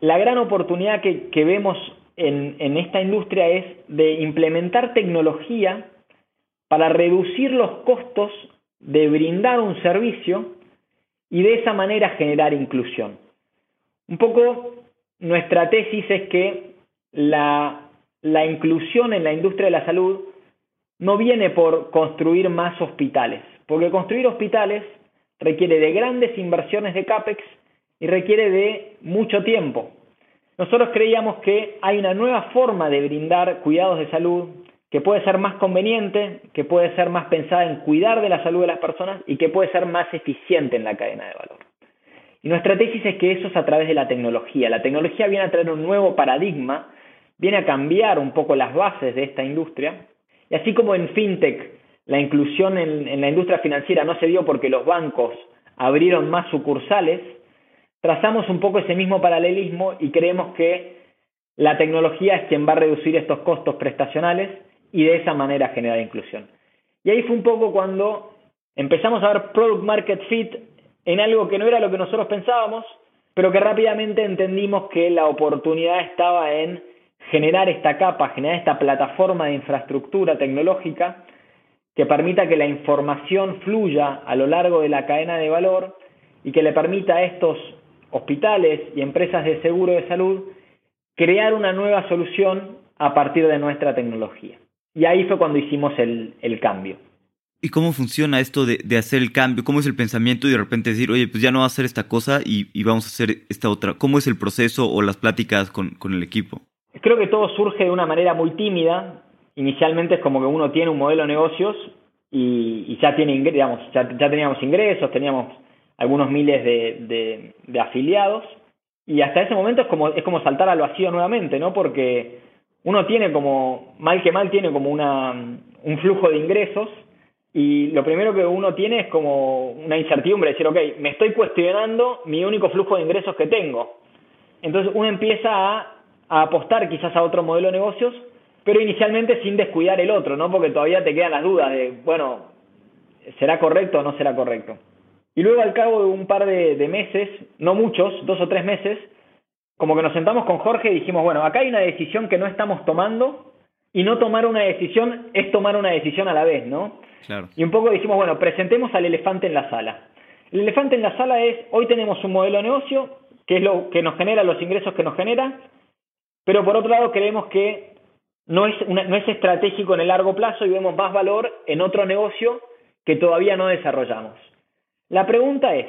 la gran oportunidad que, que vemos en, en esta industria es de implementar tecnología para reducir los costos de brindar un servicio y de esa manera generar inclusión. Un poco nuestra tesis es que la, la, inclusión en la industria de la salud no viene por construir más hospitales, porque construir hospitales requiere de grandes inversiones de CAPEX y requiere de mucho tiempo. Nosotros creíamos que hay una nueva forma de brindar cuidados de salud que puede ser más conveniente, que puede ser más pensada en cuidar de la salud de las personas y que puede ser más eficiente en la cadena de valor. Y nuestra tesis es que eso es a través de la tecnología. La tecnología viene a traer un nuevo paradigma, viene a cambiar un poco las bases de esta industria. Y así como en FinTech la inclusión en, la industria financiera no se dio porque los bancos abrieron más sucursales, trazamos un poco ese mismo paralelismo y creemos que la tecnología es quien va a reducir estos costos prestacionales y de esa manera generar inclusión. Y ahí fue un poco cuando empezamos a ver product market fit en algo que no era lo que nosotros pensábamos, pero que rápidamente entendimos que la oportunidad estaba en generar esta capa, generar esta plataforma de infraestructura tecnológica que permita que la información fluya a lo largo de la cadena de valor y que le permita a estos hospitales y empresas de seguro de salud crear una nueva solución a partir de nuestra tecnología. Y ahí fue cuando hicimos el, cambio. ¿Y cómo funciona esto de, hacer el cambio? ¿Cómo es el pensamiento y de repente decir, oye, pues ya no va a hacer esta cosa y, vamos a hacer esta otra? ¿Cómo es el proceso o las pláticas con, el equipo? Creo que todo surge de una manera muy tímida. Inicialmente es como que uno tiene un modelo de negocios y, ya tiene, digamos, ya, teníamos ingresos, teníamos algunos miles de, de, afiliados y hasta ese momento es como, es como saltar al vacío nuevamente, ¿no? Porque uno tiene como, mal que mal, tiene como una, un flujo de ingresos y lo primero que uno tiene es como una incertidumbre, decir, ok, me estoy cuestionando mi único flujo de ingresos que tengo. Entonces uno empieza a, a apostar quizás a otro modelo de negocios, pero inicialmente sin descuidar el otro, ¿no? Porque todavía te quedan las dudas de, bueno, ¿será correcto o no será correcto? Y luego al cabo de un par de, de meses, no muchos, dos o tres meses, como que nos sentamos con Jorge y dijimos, bueno, acá hay una decisión que no estamos tomando y no tomar una decisión es tomar una decisión a la vez, ¿no? Claro. Y un poco dijimos, bueno, presentemos al elefante en la sala. El elefante en la sala es, hoy tenemos un modelo de negocio, que es lo que nos genera los ingresos que nos genera, pero por otro lado creemos que no es, no es estratégico en el largo plazo y vemos más valor en otro negocio que todavía no desarrollamos. La pregunta es,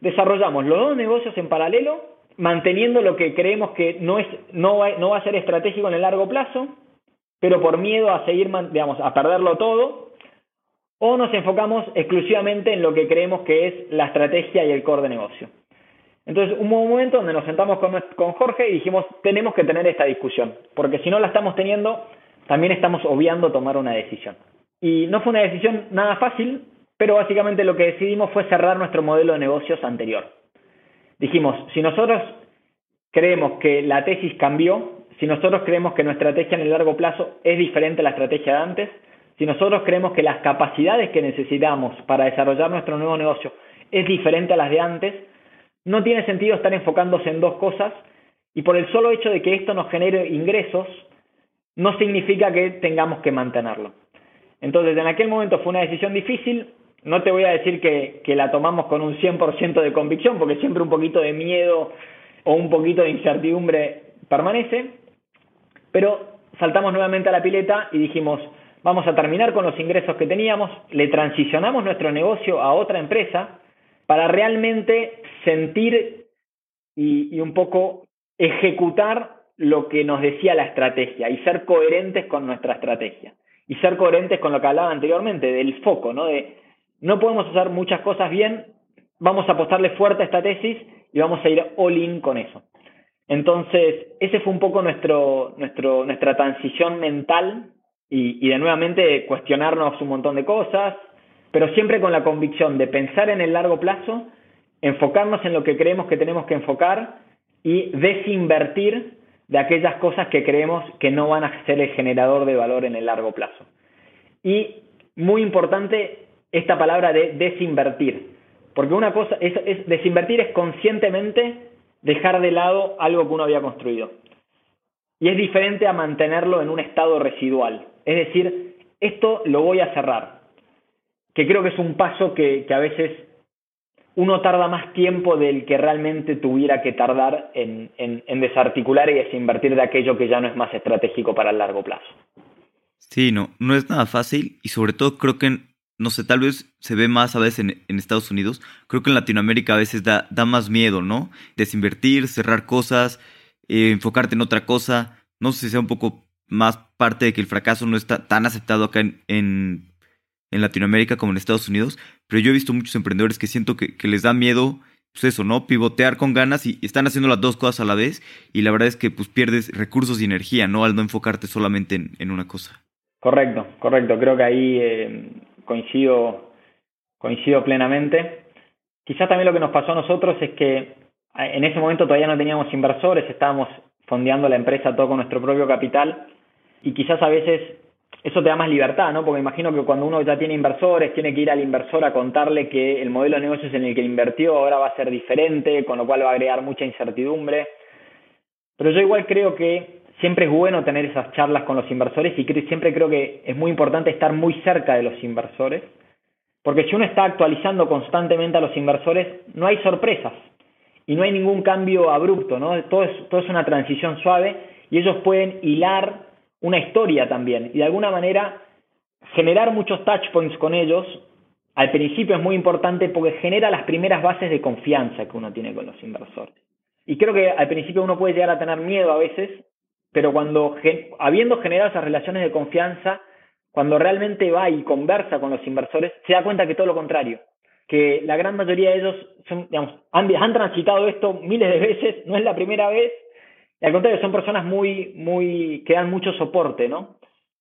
¿desarrollamos los dos negocios en paralelo manteniendo lo que creemos que no, es, no, va, no va a ser estratégico en el largo plazo, pero por miedo a seguir, digamos, a perderlo todo, o nos enfocamos exclusivamente en lo que creemos que es la estrategia y el core de negocio. Entonces, un momento donde nos sentamos con, con Jorge y dijimos, tenemos que tener esta discusión, porque si no la estamos teniendo, también estamos obviando tomar una decisión. Y no fue una decisión nada fácil, pero básicamente lo que decidimos fue cerrar nuestro modelo de negocios anterior dijimos, si nosotros creemos que la tesis cambió, si nosotros creemos que nuestra estrategia en el largo plazo es diferente a la estrategia de antes, si nosotros creemos que las capacidades que necesitamos para desarrollar nuestro nuevo negocio es diferente a las de antes, no tiene sentido estar enfocándose en dos cosas y por el solo hecho de que esto nos genere ingresos, no significa que tengamos que mantenerlo. Entonces, en aquel momento fue una decisión difícil, no te voy a decir que, la tomamos con un 100% de convicción, porque siempre un poquito de miedo o un poquito de incertidumbre permanece, pero saltamos nuevamente a la pileta y dijimos, vamos a terminar con los ingresos que teníamos, le transicionamos nuestro negocio a otra empresa para realmente sentir y, un poco ejecutar lo que nos decía la estrategia y ser coherentes con nuestra estrategia y ser coherentes con lo que hablaba anteriormente del foco, ¿no? De no podemos hacer muchas cosas bien, vamos a apostarle fuerte a esta tesis y vamos a ir all in con eso. Entonces, ese fue un poco nuestro, nuestro, nuestra transición mental y, de nuevamente cuestionarnos un montón de cosas, pero siempre con la convicción de pensar en el largo plazo, enfocarnos en lo que creemos que tenemos que enfocar y desinvertir de aquellas cosas que creemos que no van a ser el generador de valor en el largo plazo. Y muy importante, esta palabra de desinvertir. Porque una cosa, es, desinvertir es conscientemente dejar de lado algo que uno había construido. Y es diferente a mantenerlo en un estado residual. Es decir, esto lo voy a cerrar. Que creo que es un paso que, a veces uno tarda más tiempo del que realmente tuviera que tardar en, en, desarticular y desinvertir de aquello que ya no es más estratégico para el largo plazo. Sí, no, no es nada fácil y sobre todo creo que no sé, tal vez se ve más a veces en, Estados Unidos. Creo que en Latinoamérica a veces da, da más miedo, ¿no? Desinvertir, cerrar cosas, eh, enfocarte en otra cosa. No sé si sea un poco más parte de que el fracaso no está tan aceptado acá en, en, Latinoamérica como en Estados Unidos. Pero yo he visto muchos emprendedores que siento que, les da miedo, pues eso, ¿no? Pivotear con ganas y, están haciendo las dos cosas a la vez. Y la verdad es que pues pierdes recursos y energía, ¿no? Al no enfocarte solamente en, una cosa. Correcto, correcto. Creo que ahí... Eh coincido, coincido plenamente. Quizás también lo que nos pasó a nosotros es que eh, en ese momento todavía no teníamos inversores, estábamos fondeando la empresa todo con nuestro propio capital y quizás a veces eso te da más libertad, ¿no? Porque imagino que cuando uno ya tiene inversores, tiene que ir al inversor a contarle que el modelo de negocios en el que invirtió ahora va a ser diferente, con lo cual va a agregar mucha incertidumbre. Pero yo igual creo que siempre es bueno tener esas charlas con los inversores y siempre creo que es muy importante estar muy cerca de los inversores, porque si uno está actualizando constantemente a los inversores, no hay sorpresas y no hay ningún cambio abrupto, ¿no? Todo es, todo es una transición suave y ellos pueden hilar una historia también y de alguna manera generar muchos touch points con ellos al principio es muy importante porque genera las primeras bases de confianza que uno tiene con los inversores. Y creo que al principio uno puede llegar a tener miedo a veces, pero cuando habiendo generado esas relaciones de confianza, cuando realmente va y conversa con los inversores, se da cuenta que todo lo contrario, que la gran mayoría de ellos han transitado esto miles de veces, no es la primera vez al contrario, son personas muy, muy, que dan mucho soporte, ¿no?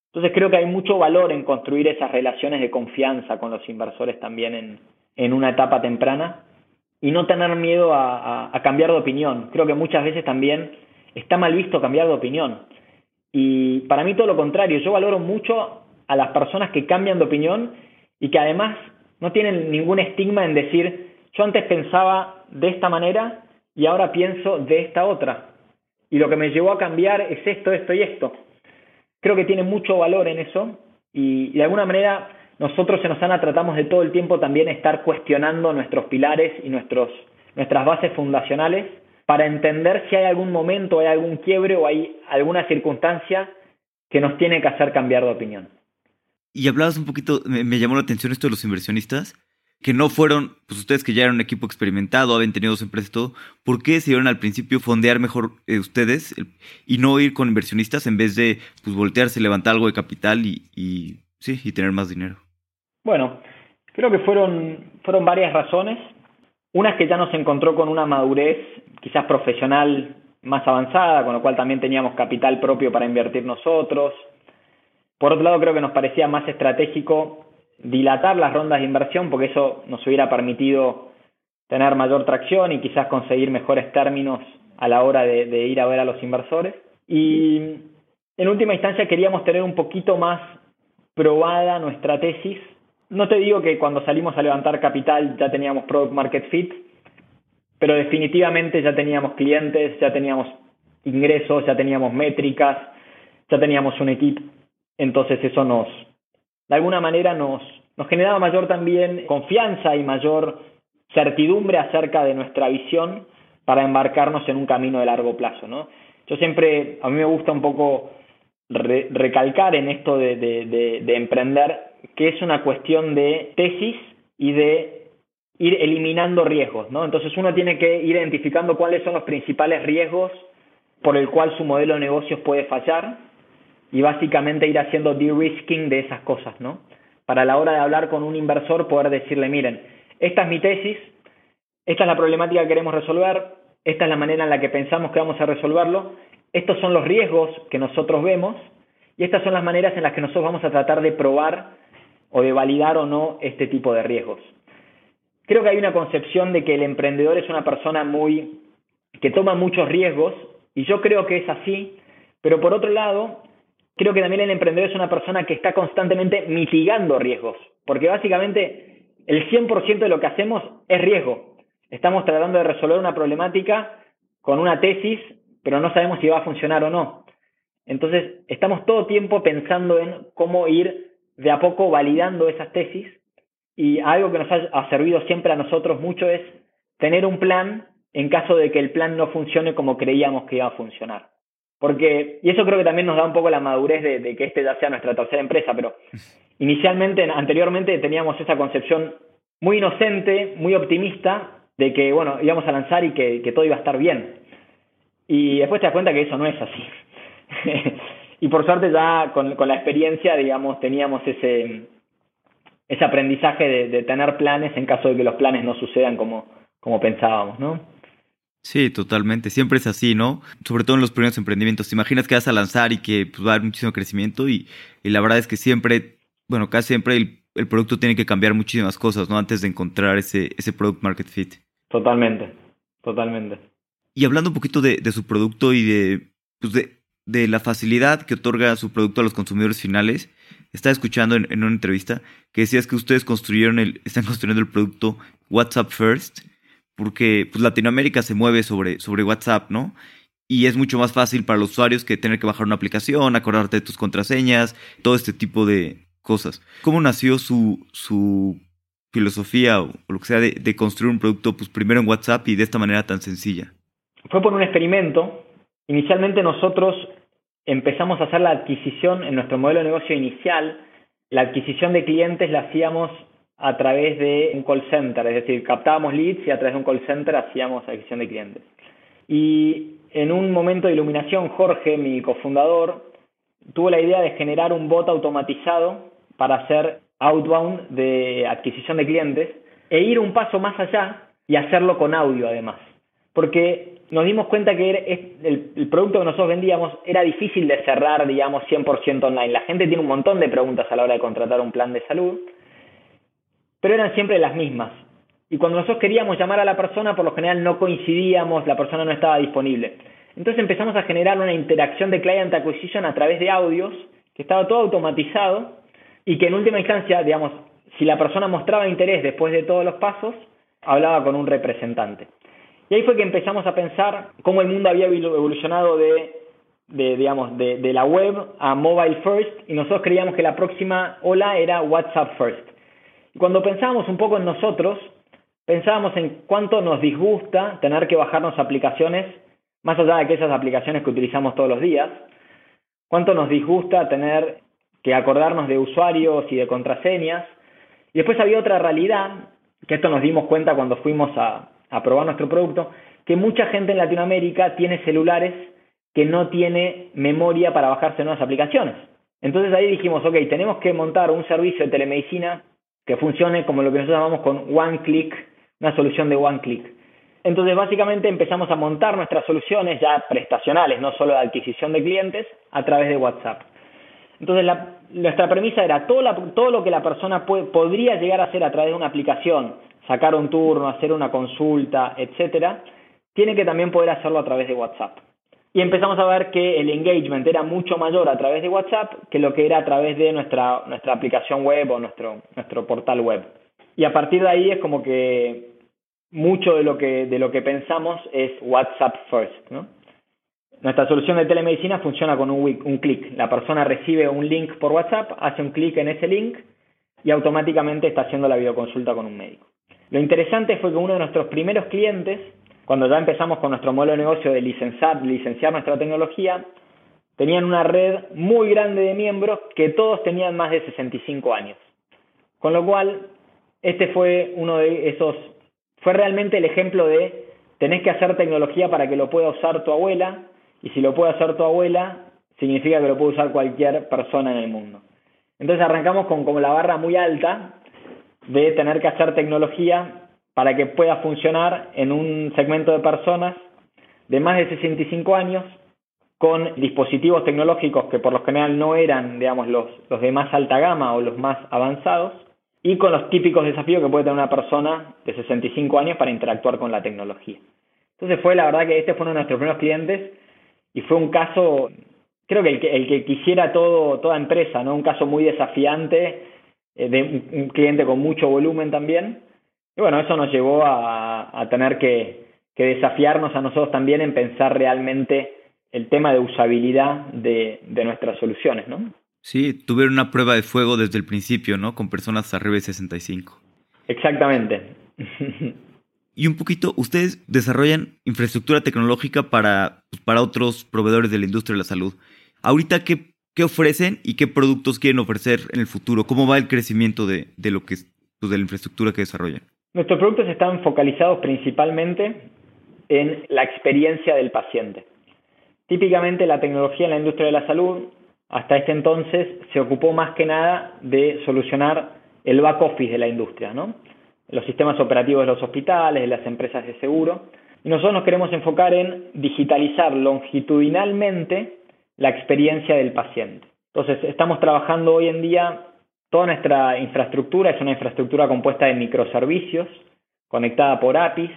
Entonces creo que hay mucho valor en construir esas relaciones de confianza con los inversores también en, en una etapa temprana y no tener miedo a, a, cambiar de opinión. Creo que muchas veces también está mal visto cambiar de opinión. Y para mí todo lo contrario, yo valoro mucho a las personas que cambian de opinión y que además no tienen ningún estigma en decir, yo antes pensaba de esta manera y ahora pienso de esta otra y lo que me llevó a cambiar es esto, esto y esto. Creo que tiene mucho valor en eso y, de alguna manera nosotros en Osana tratamos de todo el tiempo también estar cuestionando nuestros pilares y nuestros, nuestras bases fundacionales para entender si hay algún momento, hay algún quiebre o hay alguna circunstancia que nos tiene que hacer cambiar de opinión. Y hablabas un poquito, me, me llamó la atención esto de los inversionistas que no fueron, pues ustedes que ya eran un equipo experimentado, habían tenido dos empresas y todo, ¿por qué decidieron al principio fondear mejor eh, ustedes y no ir con inversionistas en vez de pues voltearse, levantar algo de capital y, sí, y tener más dinero? Bueno, creo que fueron, fueron varias razones. Una es que ya nos encontró con una madurez quizás profesional más avanzada, con lo cual también teníamos capital propio para invertir nosotros. Por otro lado, creo que nos parecía más estratégico dilatar las rondas de inversión porque eso nos hubiera permitido tener mayor tracción y quizás conseguir mejores términos a la hora de, ir a ver a los inversores. Y en última instancia queríamos tener un poquito más probada nuestra tesis. No te digo que cuando salimos a levantar capital ya teníamos product market fit, pero definitivamente ya teníamos clientes, ya teníamos ingresos, ya teníamos métricas, ya teníamos un equipo. Entonces eso nos, de alguna manera nos, nos generaba mayor también confianza y mayor certidumbre acerca de nuestra visión para embarcarnos en un camino de largo plazo. ¿no? Yo siempre, a mí me gusta un poco recalcar en esto de, de, emprender que es una cuestión de tesis y de ir eliminando riesgos. ¿no? Entonces uno tiene que ir identificando cuáles son los principales riesgos por el cual su modelo de negocios puede fallar y básicamente ir haciendo de-risking de esas cosas, ¿no? Para la hora de hablar con un inversor poder decirle, miren, esta es mi tesis, esta es la problemática que queremos resolver, esta es la manera en la que pensamos que vamos a resolverlo, estos son los riesgos que nosotros vemos y estas son las maneras en las que nosotros vamos a tratar de probar o de validar o no este tipo de riesgos. Creo que hay una concepción de que el emprendedor es una persona muy que toma muchos riesgos y yo creo que es así, pero por otro lado, creo que también el emprendedor es una persona que está constantemente mitigando riesgos, porque básicamente el 100% de lo que hacemos es riesgo. Estamos tratando de resolver una problemática con una tesis, pero no sabemos si va a funcionar o no. Entonces, estamos todo tiempo pensando en cómo ir de a poco validando esas tesis y algo que nos ha servido siempre a nosotros mucho es tener un plan en caso de que el plan no funcione como creíamos que iba a funcionar. Porque, y eso creo que también nos da un poco la madurez de, que este ya sea nuestra tercera empresa, pero <laughs> inicialmente, anteriormente teníamos esa concepción muy inocente, muy optimista, de que, bueno, íbamos a lanzar y que, todo iba a estar bien. Y después te das cuenta que eso no es así. <laughs> y por suerte ya con, la experiencia, digamos, teníamos ese, ese aprendizaje de, de, tener planes en caso de que los planes no sucedan como, como pensábamos, ¿no? Sí, totalmente. Siempre es así, ¿no? Sobre todo en los primeros emprendimientos. Te imaginas que vas a lanzar y que pues, va a haber muchísimo crecimiento y, la verdad es que siempre, bueno, casi siempre el, producto tiene que cambiar muchísimas cosas, ¿no? Antes de encontrar ese, ese product market fit. Totalmente, totalmente. Y hablando un poquito de, su producto y de, pues de de la facilidad que otorga su producto a los consumidores finales. Estaba escuchando en, una entrevista que decías que ustedes construyeron el, están construyendo el producto WhatsApp First, porque pues, Latinoamérica se mueve sobre, sobre WhatsApp, ¿no? Y es mucho más fácil para los usuarios que tener que bajar una aplicación, acordarte de tus contraseñas, todo este tipo de cosas. ¿Cómo nació su, su filosofía o, lo que sea de, construir un producto pues primero en WhatsApp y de esta manera tan sencilla? Fue por un experimento. Inicialmente nosotros empezamos a hacer la adquisición en nuestro modelo de negocio inicial. La adquisición de clientes la hacíamos a través de un call center, es decir, captábamos leads y a través de un call center hacíamos adquisición de clientes. Y en un momento de iluminación, Jorge, mi cofundador, tuvo la idea de generar un bot automatizado para hacer outbound de adquisición de clientes e ir un paso más allá y hacerlo con audio además. Porque nos dimos cuenta que el, producto que nosotros vendíamos era difícil de cerrar, digamos, 100% online. La gente tiene un montón de preguntas a la hora de contratar un plan de salud, pero eran siempre las mismas. Y cuando nosotros queríamos llamar a la persona, por lo general no coincidíamos, la persona no estaba disponible. Entonces empezamos a generar una interacción de client acquisition a través de audios, que estaba todo automatizado y que en última instancia, digamos, si la persona mostraba interés después de todos los pasos, hablaba con un representante. Y ahí fue que empezamos a pensar cómo el mundo había evolucionado de, digamos, de, de, la web a mobile first y nosotros creíamos que la próxima ola era WhatsApp first. Y cuando pensábamos un poco en nosotros, pensábamos en cuánto nos disgusta tener que bajarnos aplicaciones, más allá de aquellas aplicaciones que utilizamos todos los días, cuánto nos disgusta tener que acordarnos de usuarios y de contraseñas. Y después había otra realidad, que esto nos dimos cuenta cuando fuimos a, probar nuestro producto, que mucha gente en Latinoamérica tiene celulares que no tiene memoria para bajarse nuevas aplicaciones. Entonces ahí dijimos, ok, tenemos que montar un servicio de telemedicina que funcione como lo que nosotros llamamos con One Click, una solución de One Click. Entonces básicamente empezamos a montar nuestras soluciones ya prestacionales, no solo de adquisición de clientes, a través de WhatsApp. Entonces, nuestra premisa era todo, todo lo que la persona podría llegar a hacer a través de una aplicación, sacar un turno, hacer una consulta, etcétera, tiene que también poder hacerlo a través de WhatsApp. Y empezamos a ver que el engagement era mucho mayor a través de WhatsApp que lo que era a través de nuestra, nuestra aplicación web o nuestro, nuestro portal web. Y a partir de ahí es como que mucho de lo que, de lo que pensamos es WhatsApp first. Nuestra solución de telemedicina funciona con un, un clic. La persona recibe un link por WhatsApp, hace un clic en ese link y automáticamente está haciendo la videoconsulta con un médico. Lo interesante fue que uno de nuestros primeros clientes, cuando ya empezamos con nuestro modelo de negocio de licenciar, licenciar nuestra tecnología, tenían una red muy grande de miembros que todos tenían más de 65 años. Con lo cual, este fue uno de esos, fue realmente el ejemplo de tenés que hacer tecnología para que lo pueda usar tu abuela y si lo puede hacer tu abuela, significa que lo puede usar cualquier persona en el mundo. Entonces arrancamos con como la barra muy alta de tener que hacer tecnología para que pueda funcionar en un segmento de personas de más de 65 años con dispositivos tecnológicos que por lo general no eran, digamos, los, los de más alta gama o los más avanzados, y con los típicos desafíos que puede tener una persona de 65 años para interactuar con la tecnología. Entonces fue la verdad que este fue uno de nuestros primeros clientes y fue un caso, creo que el que, el que quisiera todo, toda empresa, ¿no? Un caso muy desafiante, eh, de un, cliente con mucho volumen también. Y bueno, eso nos llevó a, a tener que, que, desafiarnos a nosotros también en pensar realmente el tema de usabilidad de, de nuestras soluciones, ¿no? Sí, tuvieron una prueba de fuego desde el principio, ¿no? Con personas arriba de 65. Exactamente. <laughs> Y un poquito, ustedes desarrollan infraestructura tecnológica para, pues, para otros proveedores de la industria de la salud. Ahorita, ¿qué, ¿qué, ofrecen y qué productos quieren ofrecer en el futuro? ¿Cómo va el crecimiento de, de lo que, pues, de la infraestructura que desarrollan? Nuestros productos están focalizados principalmente en la experiencia del paciente. Típicamente la tecnología en la industria de la salud hasta este entonces se ocupó más que nada de solucionar el back office de la industria, ¿no? los sistemas operativos de los hospitales, de las empresas de seguro. Y nosotros nos queremos enfocar en digitalizar longitudinalmente la experiencia del paciente. Entonces, estamos trabajando hoy en día, toda nuestra infraestructura es una infraestructura compuesta de microservicios, conectada por APIs,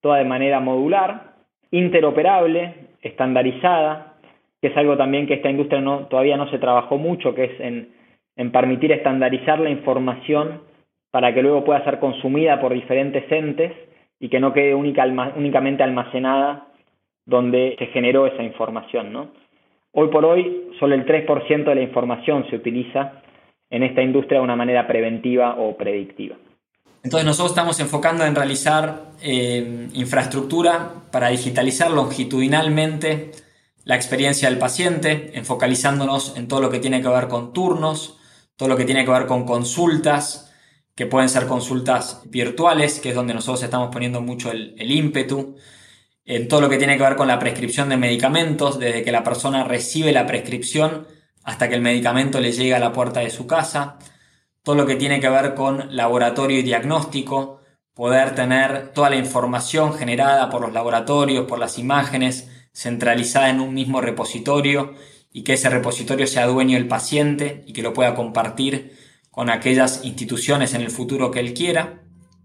toda de manera modular, interoperable, estandarizada. que es algo también que esta industria no, todavía no se trabajó mucho, que es en, permitir estandarizar la información para que luego pueda ser consumida por diferentes entes y que no quede única, únicamente almacenada donde se generó esa información. Hoy por hoy, solo el 3% de la información se utiliza en esta industria de una manera preventiva o predictiva. Entonces nosotros estamos enfocando en realizar eh, infraestructura para digitalizar longitudinalmente la experiencia del paciente, enfocalizándonos en todo lo que tiene que ver con turnos, todo lo que tiene que ver con consultas, que pueden ser consultas virtuales, que es donde nosotros estamos poniendo mucho el, el ímpetu, en todo lo que tiene que ver con la prescripción de medicamentos, desde que la persona recibe la prescripción hasta que el medicamento le llega a la puerta de su casa, todo lo que tiene que ver con laboratorio y diagnóstico, poder tener toda la información generada por los laboratorios, por las imágenes, centralizada en un mismo repositorio y que ese repositorio sea dueño del paciente y que lo pueda compartir con aquellas instituciones en el futuro que él quiera.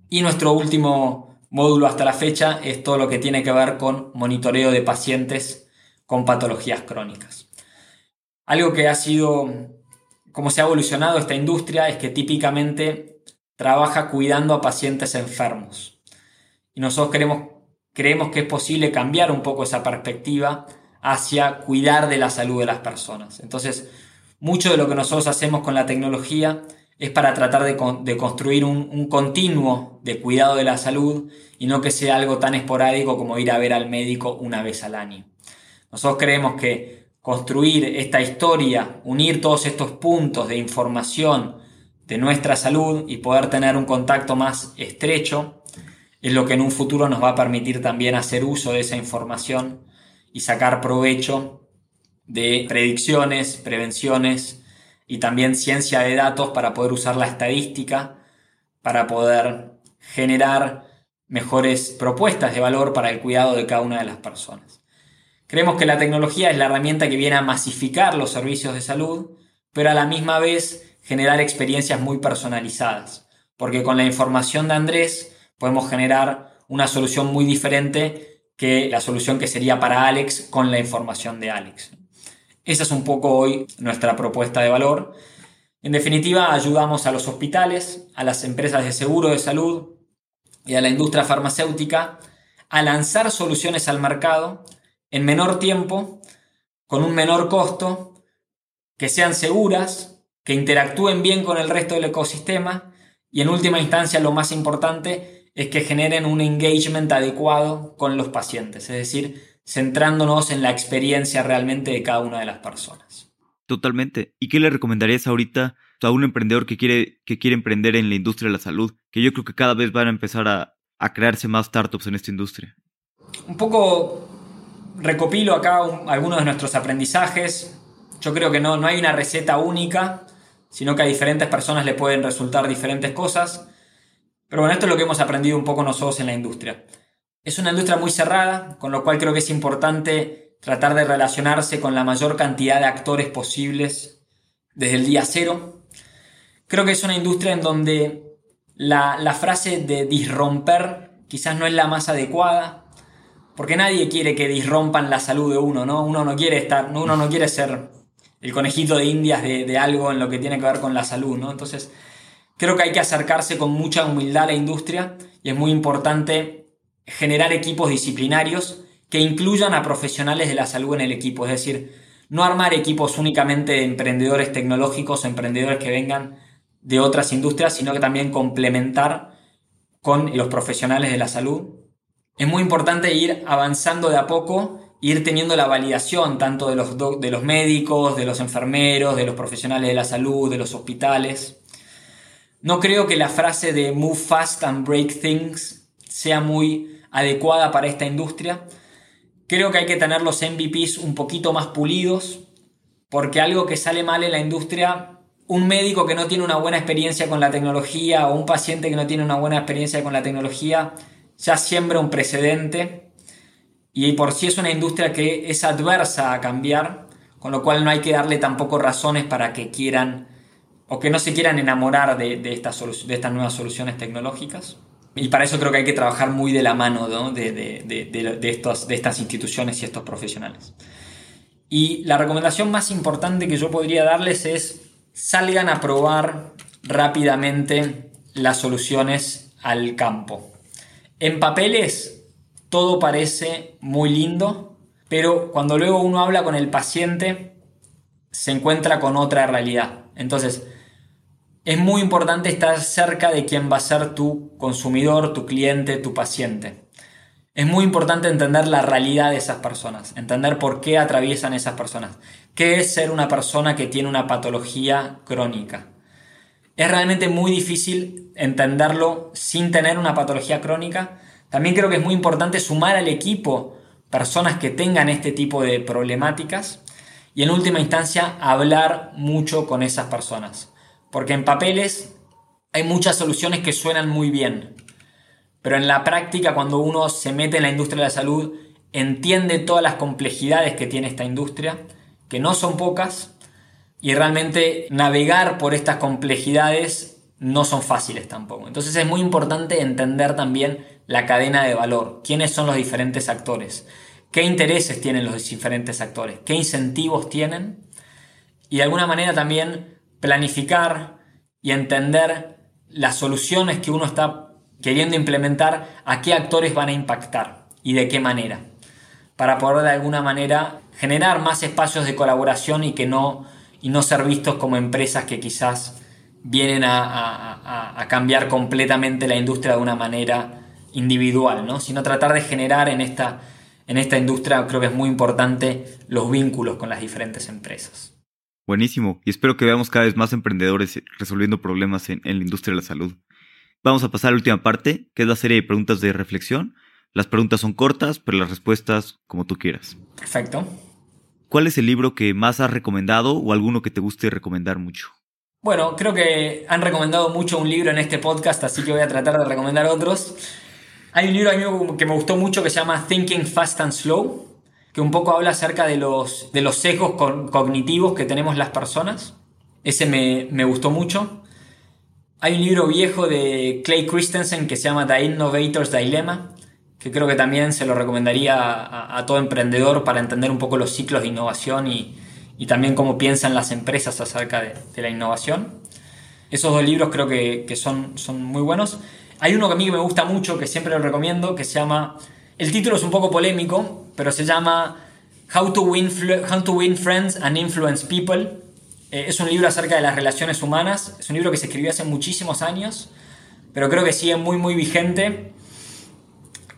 Y nuestro último módulo hasta la fecha es todo lo que tiene que ver con monitoreo de pacientes con patologías crónicas. Algo que ha sido cómo se ha evolucionado esta industria es que típicamente trabaja cuidando a pacientes enfermos. Y nosotros creemos, creemos que es posible cambiar un poco esa perspectiva hacia cuidar de la salud de las personas. Entonces, mucho de lo que nosotros hacemos con la tecnología es para tratar de, construir un, continuo de cuidado de la salud y no que sea algo tan esporádico como ir a ver al médico una vez al año. Nosotros creemos que construir esta historia, unir todos estos puntos de información de nuestra salud y poder tener un contacto más estrecho, es lo que en un futuro nos va a permitir también hacer uso de esa información y sacar provecho de predicciones, prevenciones y también ciencia de datos para poder usar la estadística para poder generar mejores propuestas de valor para el cuidado de cada una de las personas. Creemos que la tecnología es la herramienta que viene a masificar los servicios de salud, pero a la misma vez generar experiencias muy personalizadas, porque con la información de Andrés podemos generar una solución muy diferente que la solución que sería para Alex con la información de Alex. Esa es un poco hoy nuestra propuesta de valor. En definitiva, ayudamos a los hospitales, a las empresas de seguro de salud y a la industria farmacéutica a lanzar soluciones al mercado en menor tiempo, con un menor costo, que sean seguras, que interactúen bien con el resto del ecosistema y en última instancia lo más importante es que generen un engagement adecuado con los pacientes, es decir, centrándonos en la experiencia realmente de cada una de las personas. Totalmente. ¿Y qué le recomendarías ahorita a un emprendedor que quiere, que quiere emprender en la industria de la salud? Que yo creo que cada vez van a empezar a, a crearse más startups en esta industria. Un poco recopilo acá algunos de nuestros aprendizajes. Yo creo que no, no hay una receta única, sino que a diferentes personas le pueden resultar diferentes cosas. Pero bueno, esto es lo que hemos aprendido un poco nosotros en la industria. Es una industria muy cerrada, con lo cual creo que es importante tratar de relacionarse con la mayor cantidad de actores posibles desde el día cero. Creo que es una industria en donde la, la frase de disromper quizás no es la más adecuada. Porque nadie quiere que disrompan la salud de uno, ¿no? Uno no quiere estar, uno no quiere ser el conejito de indias de, algo en lo que tiene que ver con la salud, ¿no? Entonces, creo que hay que acercarse con mucha humildad a la industria y es muy importante generar equipos disciplinarios que incluyan a profesionales de la salud en el equipo, es decir, no armar equipos únicamente de emprendedores tecnológicos, emprendedores que vengan de otras industrias, sino que también complementar con los profesionales de la salud es muy importante ir avanzando de a poco, ir teniendo la validación tanto de los, de los médicos, de los enfermeros, de los profesionales de la salud, de los hospitales. No creo que la frase de move fast and break things sea muy adecuada para esta industria. Creo que hay que tener los MVPs un poquito más pulidos, porque algo que sale mal en la industria, un médico que no tiene una buena experiencia con la tecnología o un paciente que no tiene una buena experiencia con la tecnología, ya siembra un precedente y por sí es una industria que es adversa a cambiar, con lo cual no hay que darle tampoco razones para que quieran o que no se quieran enamorar de, estas, de estas nuevas soluciones tecnológicas. Y para eso creo que hay que trabajar muy de la mano de, de, de, estos, de estas instituciones y estos profesionales. Y la recomendación más importante que yo podría darles es salgan a probar rápidamente las soluciones al campo. En papeles todo parece muy lindo, pero cuando luego uno habla con el paciente se encuentra con otra realidad. Entonces, es muy importante estar cerca de quien va a ser tu consumidor, tu cliente, tu paciente. Es muy importante entender la realidad de esas personas, entender por qué atraviesan esas personas. ¿Qué es ser una persona que tiene una patología crónica? Es realmente muy difícil entenderlo sin tener una patología crónica. También creo que es muy importante sumar al equipo personas que tengan este tipo de problemáticas y en última instancia hablar mucho con esas personas. Porque en papeles hay muchas soluciones que suenan muy bien, pero en la práctica, cuando uno se mete en la industria de la salud, entiende todas las complejidades que tiene esta industria, que no son pocas, y realmente navegar por estas complejidades no son fáciles tampoco. Entonces es muy importante entender también la cadena de valor, quiénes son los diferentes actores, qué intereses tienen los diferentes actores, qué incentivos tienen, y de alguna manera también planificar y entender las soluciones que uno está queriendo implementar a qué actores van a impactar y de qué manera, para poder de alguna manera generar más espacios de colaboración y que no, y no ser vistos como empresas que quizás vienen a, cambiar completamente la industria de una manera individual, ¿no? sino tratar de generar en esta, en esta industria, creo que es muy importante, los vínculos con las diferentes empresas. Buenísimo, y espero que veamos cada vez más emprendedores resolviendo problemas en, en la industria de la salud. Vamos a pasar a la última parte, que es la serie de preguntas de reflexión. Las preguntas son cortas, pero las respuestas como tú quieras. Perfecto. ¿Cuál es el libro que más has recomendado o alguno que te guste recomendar mucho? Bueno, creo que han recomendado mucho un libro en este podcast, así que voy a tratar de recomendar otros. Hay un libro a que me gustó mucho que se llama Thinking Fast and Slow, que un poco habla acerca de los, de los sesgos cognitivos que tenemos las personas. Ese me, me gustó mucho. Hay un libro viejo de Clay Christensen que se llama The Innovator's Dilemma, que creo que también se lo recomendaría a, todo emprendedor para entender un poco los ciclos de innovación y, también cómo piensan las empresas acerca de, la innovación. Esos dos libros creo que, son, muy buenos. Hay uno que a mí me gusta mucho, que siempre lo recomiendo, que se llama, el título es un poco polémico, pero se llama How to Win, How to Win Friends and Influence People eh, es un libro acerca de las relaciones humanas, es un libro que se escribió hace muchísimos años, pero creo que sigue muy, muy vigente.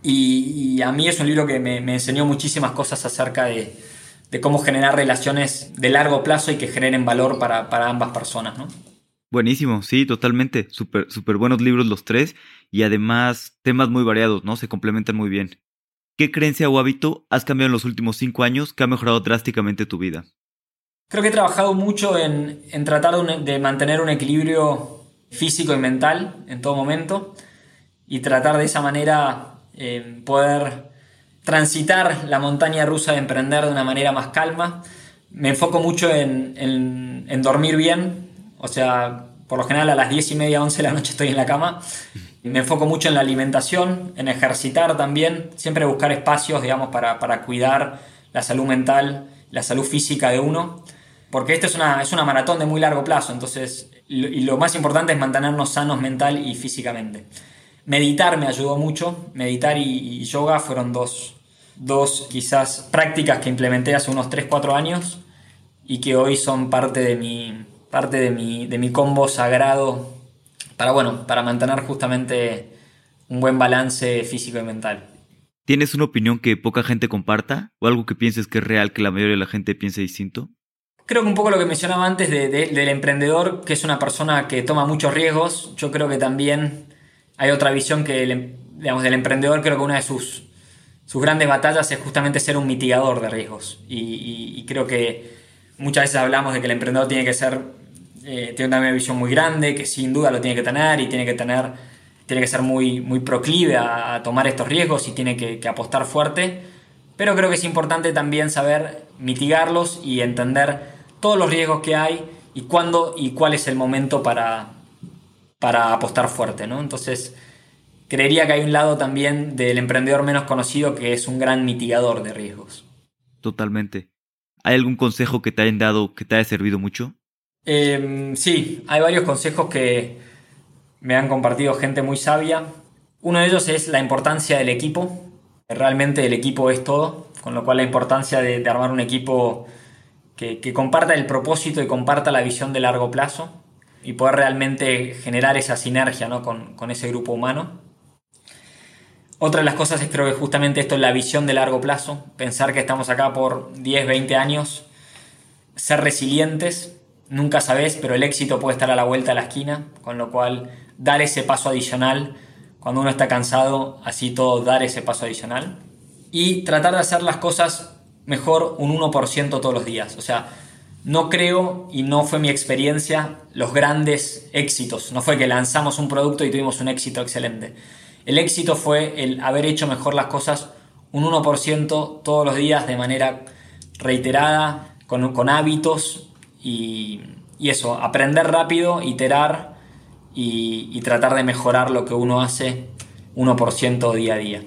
Y, a mí es un libro que me, enseñó muchísimas cosas acerca de, cómo generar relaciones de largo plazo y que generen valor para, ambas personas, ¿no? Buenísimo, sí, totalmente. Súper super buenos libros los tres y además temas muy variados, ¿no? Se complementan muy bien. ¿Qué creencia o hábito has cambiado en los últimos cinco años que ha mejorado drásticamente tu vida? Creo que he trabajado mucho en, tratar de, mantener un equilibrio físico y mental en todo momento y tratar de esa manera eh, poder transitar la montaña rusa de emprender de una manera más calma. Me enfoco mucho en, dormir bien, o sea, por lo general a las 10 y media, 11 de la noche estoy en la cama. Me enfoco mucho en la alimentación, en ejercitar también, siempre buscar espacios, digamos, para, para cuidar la salud mental, la salud física de uno porque esta es una, es una maratón de muy largo plazo, entonces, y lo más importante es mantenernos sanos mental y físicamente. Meditar me ayudó mucho, meditar y, yoga fueron dos, dos quizás prácticas que implementé hace unos 3-4 años y que hoy son parte de mi, parte de mi, de mi combo sagrado para, bueno, para mantener justamente un buen balance físico y mental. ¿Tienes una opinión que poca gente comparta o algo que pienses que es real que la mayoría de la gente piense distinto? Creo que un poco lo que mencionaba antes del emprendedor, que es una persona que toma muchos riesgos, yo creo que también hay otra visión que em, digamos, del emprendedor, creo que una de sus, sus grandes batallas es justamente ser un mitigador de riesgos. Y, creo que muchas veces hablamos de que el emprendedor tiene que ser, eh, tiene una visión muy grande, que sin duda lo tiene que tener y tiene que tener, tiene que ser muy, muy proclive a, tomar estos riesgos y tiene que, que apostar fuerte. Pero creo que es importante también saber mitigarlos y entender todos los riesgos que hay y cuándo y cuál es el momento para, para apostar fuerte, ¿no? Entonces, creería que hay un lado también del emprendedor menos conocido que es un gran mitigador de riesgos. Totalmente. ¿Hay algún consejo que te hayan dado que te haya servido mucho? Em, sí, hay varios consejos que me han compartido gente muy sabia. Uno de ellos es la importancia del equipo. Realmente el equipo es todo, con lo cual la importancia de, armar un equipo que, comparta el propósito y comparta la visión de largo plazo y poder realmente generar esa sinergia con, con ese grupo humano. Otra de las cosas es creo que justamente esto es la visión de largo plazo, pensar que estamos acá por 10, 20 años, ser resilientes, nunca sabes, pero el éxito puede estar a la vuelta de la esquina, con lo cual dar ese paso adicional, cuando uno está cansado, así todo dar ese paso adicional. Y tratar de hacer las cosas mejor un 1% todos los días. O sea, no creo y no fue mi experiencia los grandes éxitos. No fue que lanzamos un producto y tuvimos un éxito excelente el éxito fue el haber hecho mejor las cosas un 1% todos los días de manera reiterada, con, hábitos y, eso, aprender rápido, iterar y, tratar de mejorar lo que uno hace 1% día a día.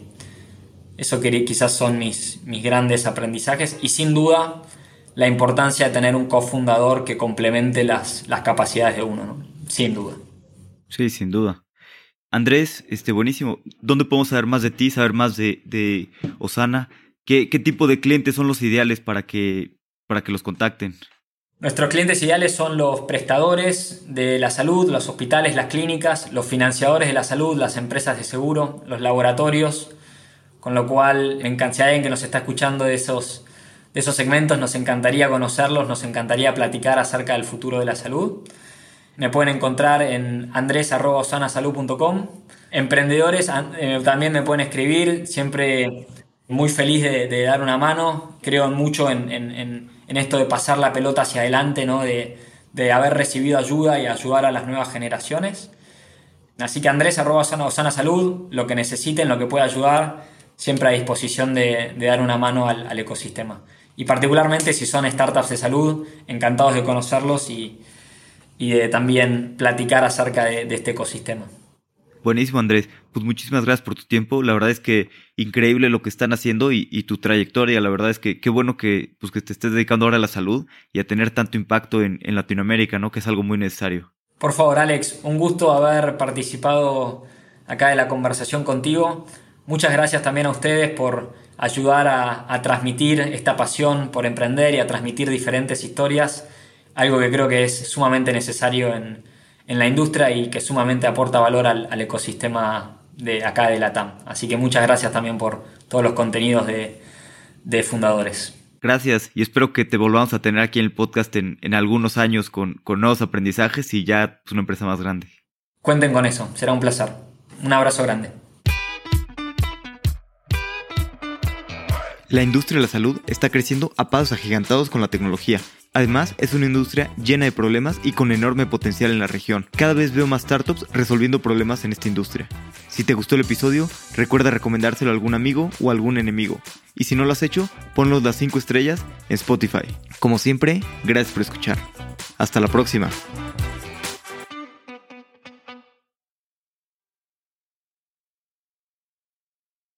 Eso quizás son mis, mis grandes aprendizajes y sin duda la importancia de tener un cofundador que complemente las, las capacidades de uno, ¿no? sin duda. Sí, sin duda. Andrés, este, buenísimo. ¿Dónde podemos saber más de ti, saber más de, Osana? ¿Qué, tipo de clientes son los ideales para que, para que los contacten? Nuestros clientes ideales son los prestadores de la salud, los hospitales, las clínicas, los financiadores de la salud, las empresas de seguro, los laboratorios, con lo cual en cantidad en que nos está escuchando de esos, de esos segmentos nos encantaría conocerlos, nos encantaría platicar acerca del futuro de la salud. Me pueden encontrar en andres.osanasalud.com. Emprendedores eh, también me pueden escribir, siempre muy feliz de, dar una mano. Creo mucho en, esto de pasar la pelota hacia adelante, ¿no? de, haber recibido ayuda y ayudar a las nuevas generaciones. Así que Andrés salud, lo que necesiten, lo que pueda ayudar, siempre a disposición de, dar una mano al, al, ecosistema. Y particularmente si son startups de salud, encantados de conocerlos y, y de también platicar acerca de, este ecosistema. Buenísimo, Andrés. Pues muchísimas gracias por tu tiempo. La verdad es que increíble lo que están haciendo y, tu trayectoria. La verdad es que qué bueno que, pues, que te estés dedicando ahora a la salud y a tener tanto impacto en, en Latinoamérica, ¿no? Que es algo muy necesario. Por favor, Alex, un gusto haber participado acá de la conversación contigo. Muchas gracias también a ustedes por ayudar a, a transmitir esta pasión por emprender y a transmitir diferentes historias algo que creo que es sumamente necesario en, la industria y que sumamente aporta valor al, ecosistema de acá de la TAM. Así que muchas gracias también por todos los contenidos de, fundadores. Gracias y espero que te volvamos a tener aquí en el podcast en, algunos años con, con, nuevos aprendizajes y ya es una empresa más grande. Cuenten con eso, será un placer. Un abrazo grande. La industria de la salud está creciendo a pasos agigantados con la tecnología Además, es una industria llena de problemas y con enorme potencial en la región. Cada vez veo más startups resolviendo problemas en esta industria. Si te gustó el episodio, recuerda recomendárselo a algún amigo o algún enemigo. Y si no lo has hecho, ponlo las 5 estrellas en Spotify. Como siempre, gracias por escuchar. Hasta la próxima.